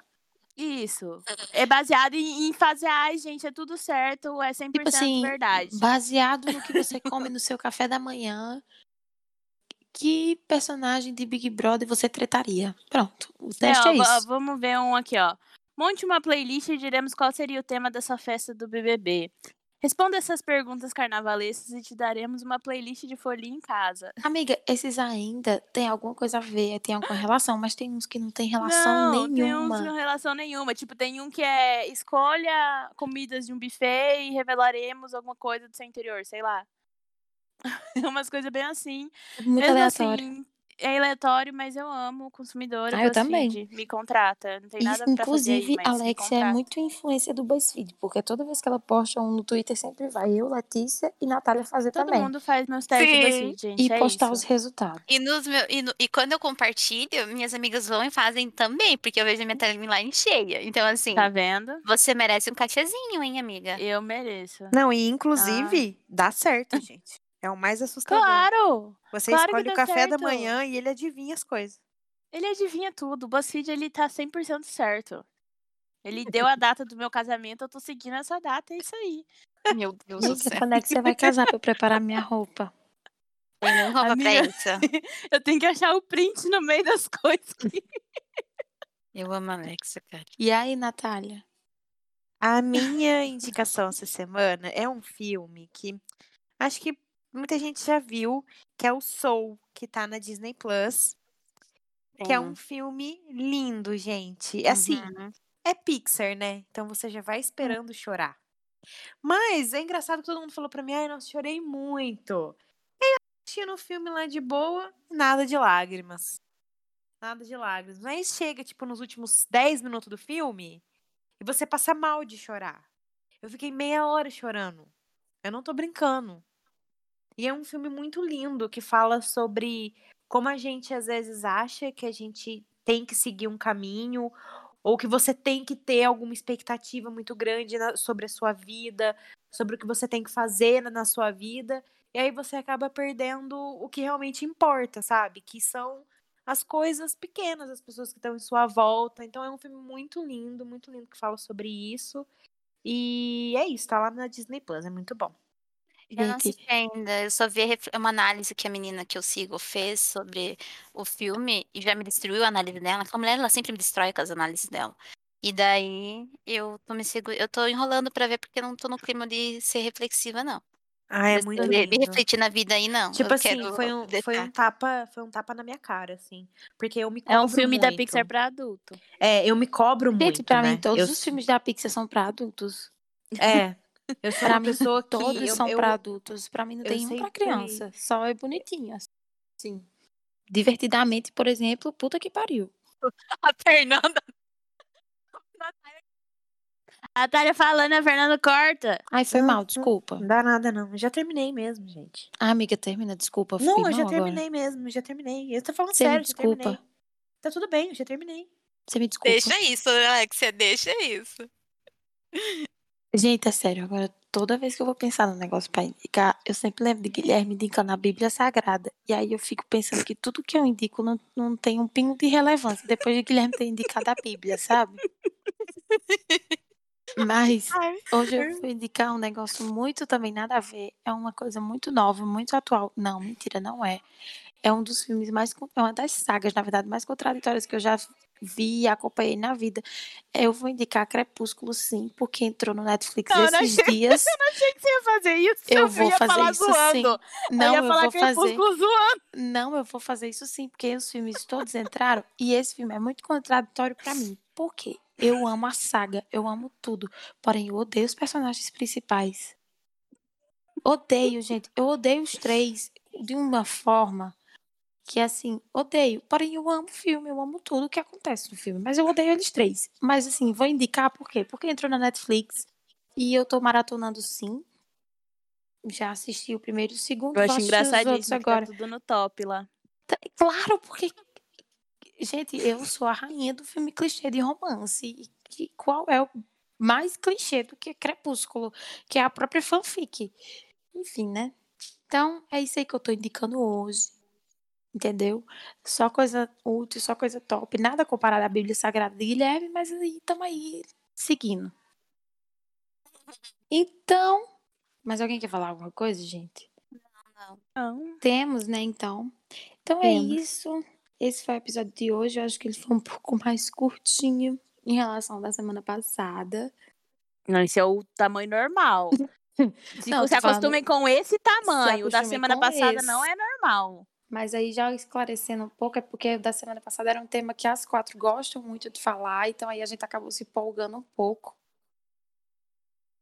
Isso. É baseado em, em fazer, ai, gente, é tudo certo, é 100% Tipo assim, verdade. baseado no que você come no seu café da manhã. Que personagem de Big Brother você tretaria? Pronto, o É, teste ó, é, va- isso. vamos ver um aqui, ó. Monte uma playlist e diremos qual seria o tema dessa festa do BBB. Responda essas perguntas carnavalescas e te daremos uma playlist de folhinha em casa. Amiga, esses ainda tem alguma coisa a ver, tem alguma relação, mas tem uns que não tem relação não, tem uns nenhuma. que não relação nenhuma. Tipo, tem um que é escolha comidas de um buffet e revelaremos alguma coisa do seu interior, sei lá. Umas coisas bem assim. Muito Mesmo aleatório. assim, é aleatório, mas eu amo consumidora. Ah, eu BuzzFeed, Me contrata. Não tem nada pra fazer aí, inclusive, me Alexia é muito influência do BuzzFeed, porque toda vez que ela posta um no Twitter, sempre vai eu, Letícia e Natália fazer Todo também. mundo faz meus testes Sim. do BuzzFeed, gente. E é postar isso. os resultados. E, nos meu, e, no- e quando eu compartilho, minhas amigas vão e fazem também, porque eu vejo a minha timeline cheia. Então, assim, Tá vendo? você merece um cachezinho, hein, amiga? Eu mereço. Não, e inclusive, dá certo, gente. É o mais assustador. Claro! Você claro que escolhe o café da certo. manhã e ele adivinha as coisas. Ele adivinha tudo. O BuzzFeed, ele tá 100% certo. Ele deu a data do meu casamento, eu tô seguindo essa data, é isso aí. Meu Deus do céu. quando é que você vai casar pra eu preparar minha roupa? Tem nem roupa Amiga. pra isso. Eu tenho que achar o print no meio das coisas. aqui. Eu amo a Alexa, cara. E aí, Natália? A minha indicação essa semana é um filme que acho que muita gente já viu, que é o Soul, que tá na Disney Plus. Que é um filme lindo, gente. Assim, Uhum. é Pixar, né? Então você já vai esperando chorar. Mas é engraçado que todo mundo falou pra mim, ai, nossa, chorei muito. E aí eu assistindo o filme lá de boa, nada de lágrimas. Nada de lágrimas. Mas chega, tipo, nos últimos 10 minutos do filme e você passa mal de chorar. Eu fiquei meia hora chorando. Eu não tô brincando. E é um filme muito lindo que fala sobre como a gente às vezes acha que a gente tem que seguir um caminho ou que você tem que ter alguma expectativa muito grande na- sobre a sua vida, sobre o que você tem que fazer na, na sua vida, e aí você acaba perdendo o que realmente importa, sabe? Que são as coisas pequenas, as pessoas que estão em sua volta. Então é um filme muito lindo, muito lindo que fala sobre isso. E é isso, tá lá na Disney Plus, é muito bom. Eu não assisti ainda, eu só vi uma análise que a menina que eu sigo fez sobre o filme e já me destruiu a análise dela. Aquela mulher, ela sempre me destrói com as análises dela. E daí eu tô me segu... eu tô enrolando pra ver porque eu não tô no clima de ser reflexiva, não. Ah, é De- muito de me lindo. refletir na vida aí, não. Tipo eu assim, foi um, foi um tapa, foi um tapa na minha cara, assim. Porque eu me É um cobro filme da muito. Pixar pra adulto. É, eu me cobro gente, muito, pra né? mim, todos eu, os filmes da Pixar são pra adultos. É. Eu sou uma pessoa que todos eu, são pra adultos. Pra mim, não tem um sempre- criança. Só é bonitinho, assim. Divertidamente, por exemplo, puta que pariu. A Fernanda. A Natália falando, a Fernanda corta. Ai, foi Não, mal, desculpa. Não dá nada, não. Eu já terminei mesmo, gente. Ah, amiga, termina, desculpa. Não, eu já agora. terminei mesmo, já terminei. Eu tô falando Você sério, desculpa. terminei. Tá tudo bem, eu já terminei. Você me desculpa. Deixa isso, Alexia, deixa isso. Gente, é sério, agora toda vez que eu vou pensar no negócio pra indicar, eu sempre lembro de Guilherme indicando a Bíblia Sagrada. E aí eu fico pensando que tudo que eu indico não, não tem um pingo de relevância depois de Guilherme ter indicado a Bíblia, sabe? Mas hoje eu vou indicar um negócio muito também nada a ver. É uma coisa muito nova, muito atual. Não, mentira, não é. É um dos filmes mais. É uma das sagas, na verdade, mais contraditórias que eu já vi e acompanhei na vida. Eu vou indicar Crepúsculo, sim, porque entrou no Netflix Não, eu não esses achei- dias. Achei que você ia fazer isso. Eu vou ia fazer isso zoando. sim. eu Não, eu falar vou fazer. Zoando. Não, eu vou fazer isso sim, porque os filmes todos entraram e esse filme é muito contraditório pra mim. Por quê? Eu amo a saga, eu amo tudo, porém eu odeio os personagens principais. Odeio, gente, eu odeio os três de uma forma que assim, odeio, porém eu amo o filme, eu amo tudo que acontece no filme, mas eu odeio eles três. Mas assim, vou indicar por quê? Porque entrou na Netflix e eu tô maratonando sim. Já assisti o primeiro e o segundo, Eu acho engraçadíssimo que tá agora. tudo no top lá. Tá- Claro, porque. Gente, eu sou a rainha do filme clichê de romance. E qual é o mais clichê do que Crepúsculo? Que é a própria fanfic. Enfim, né? Então, é isso aí que eu tô indicando hoje. Entendeu? Só coisa útil, só coisa top. Nada comparado à Bíblia Sagrada de Guilherme, mas aí estamos aí seguindo. Então. Mas alguém quer falar alguma coisa, gente? Não. Temos, né, então. Então é Temos. isso. Esse foi o episódio de hoje. Eu acho que ele foi um pouco mais curtinho em relação ao da semana passada. Não, esse é o tamanho normal. Se Não, se tô falando- acostumem com esse tamanho. O da semana passada esse. não é normal. Mas aí já esclarecendo um pouco, é porque da semana passada era um tema que as quatro gostam muito de falar, então aí a gente acabou se empolgando um pouco.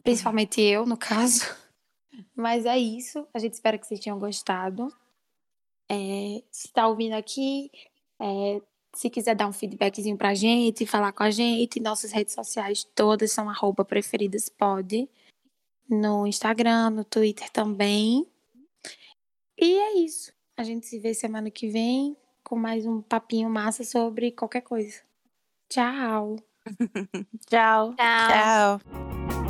Principalmente eu, no caso. Mas é isso. A gente espera que vocês tenham gostado. É, se tá ouvindo aqui, é, se quiser dar um feedbackzinho pra gente, falar com a gente, nossas redes sociais todas são arroba preferidaspod. No Instagram, no Twitter também. E é isso. A gente se vê semana que vem com mais um papinho massa sobre qualquer coisa. Tchau! Tchau. Tchau. Tchau.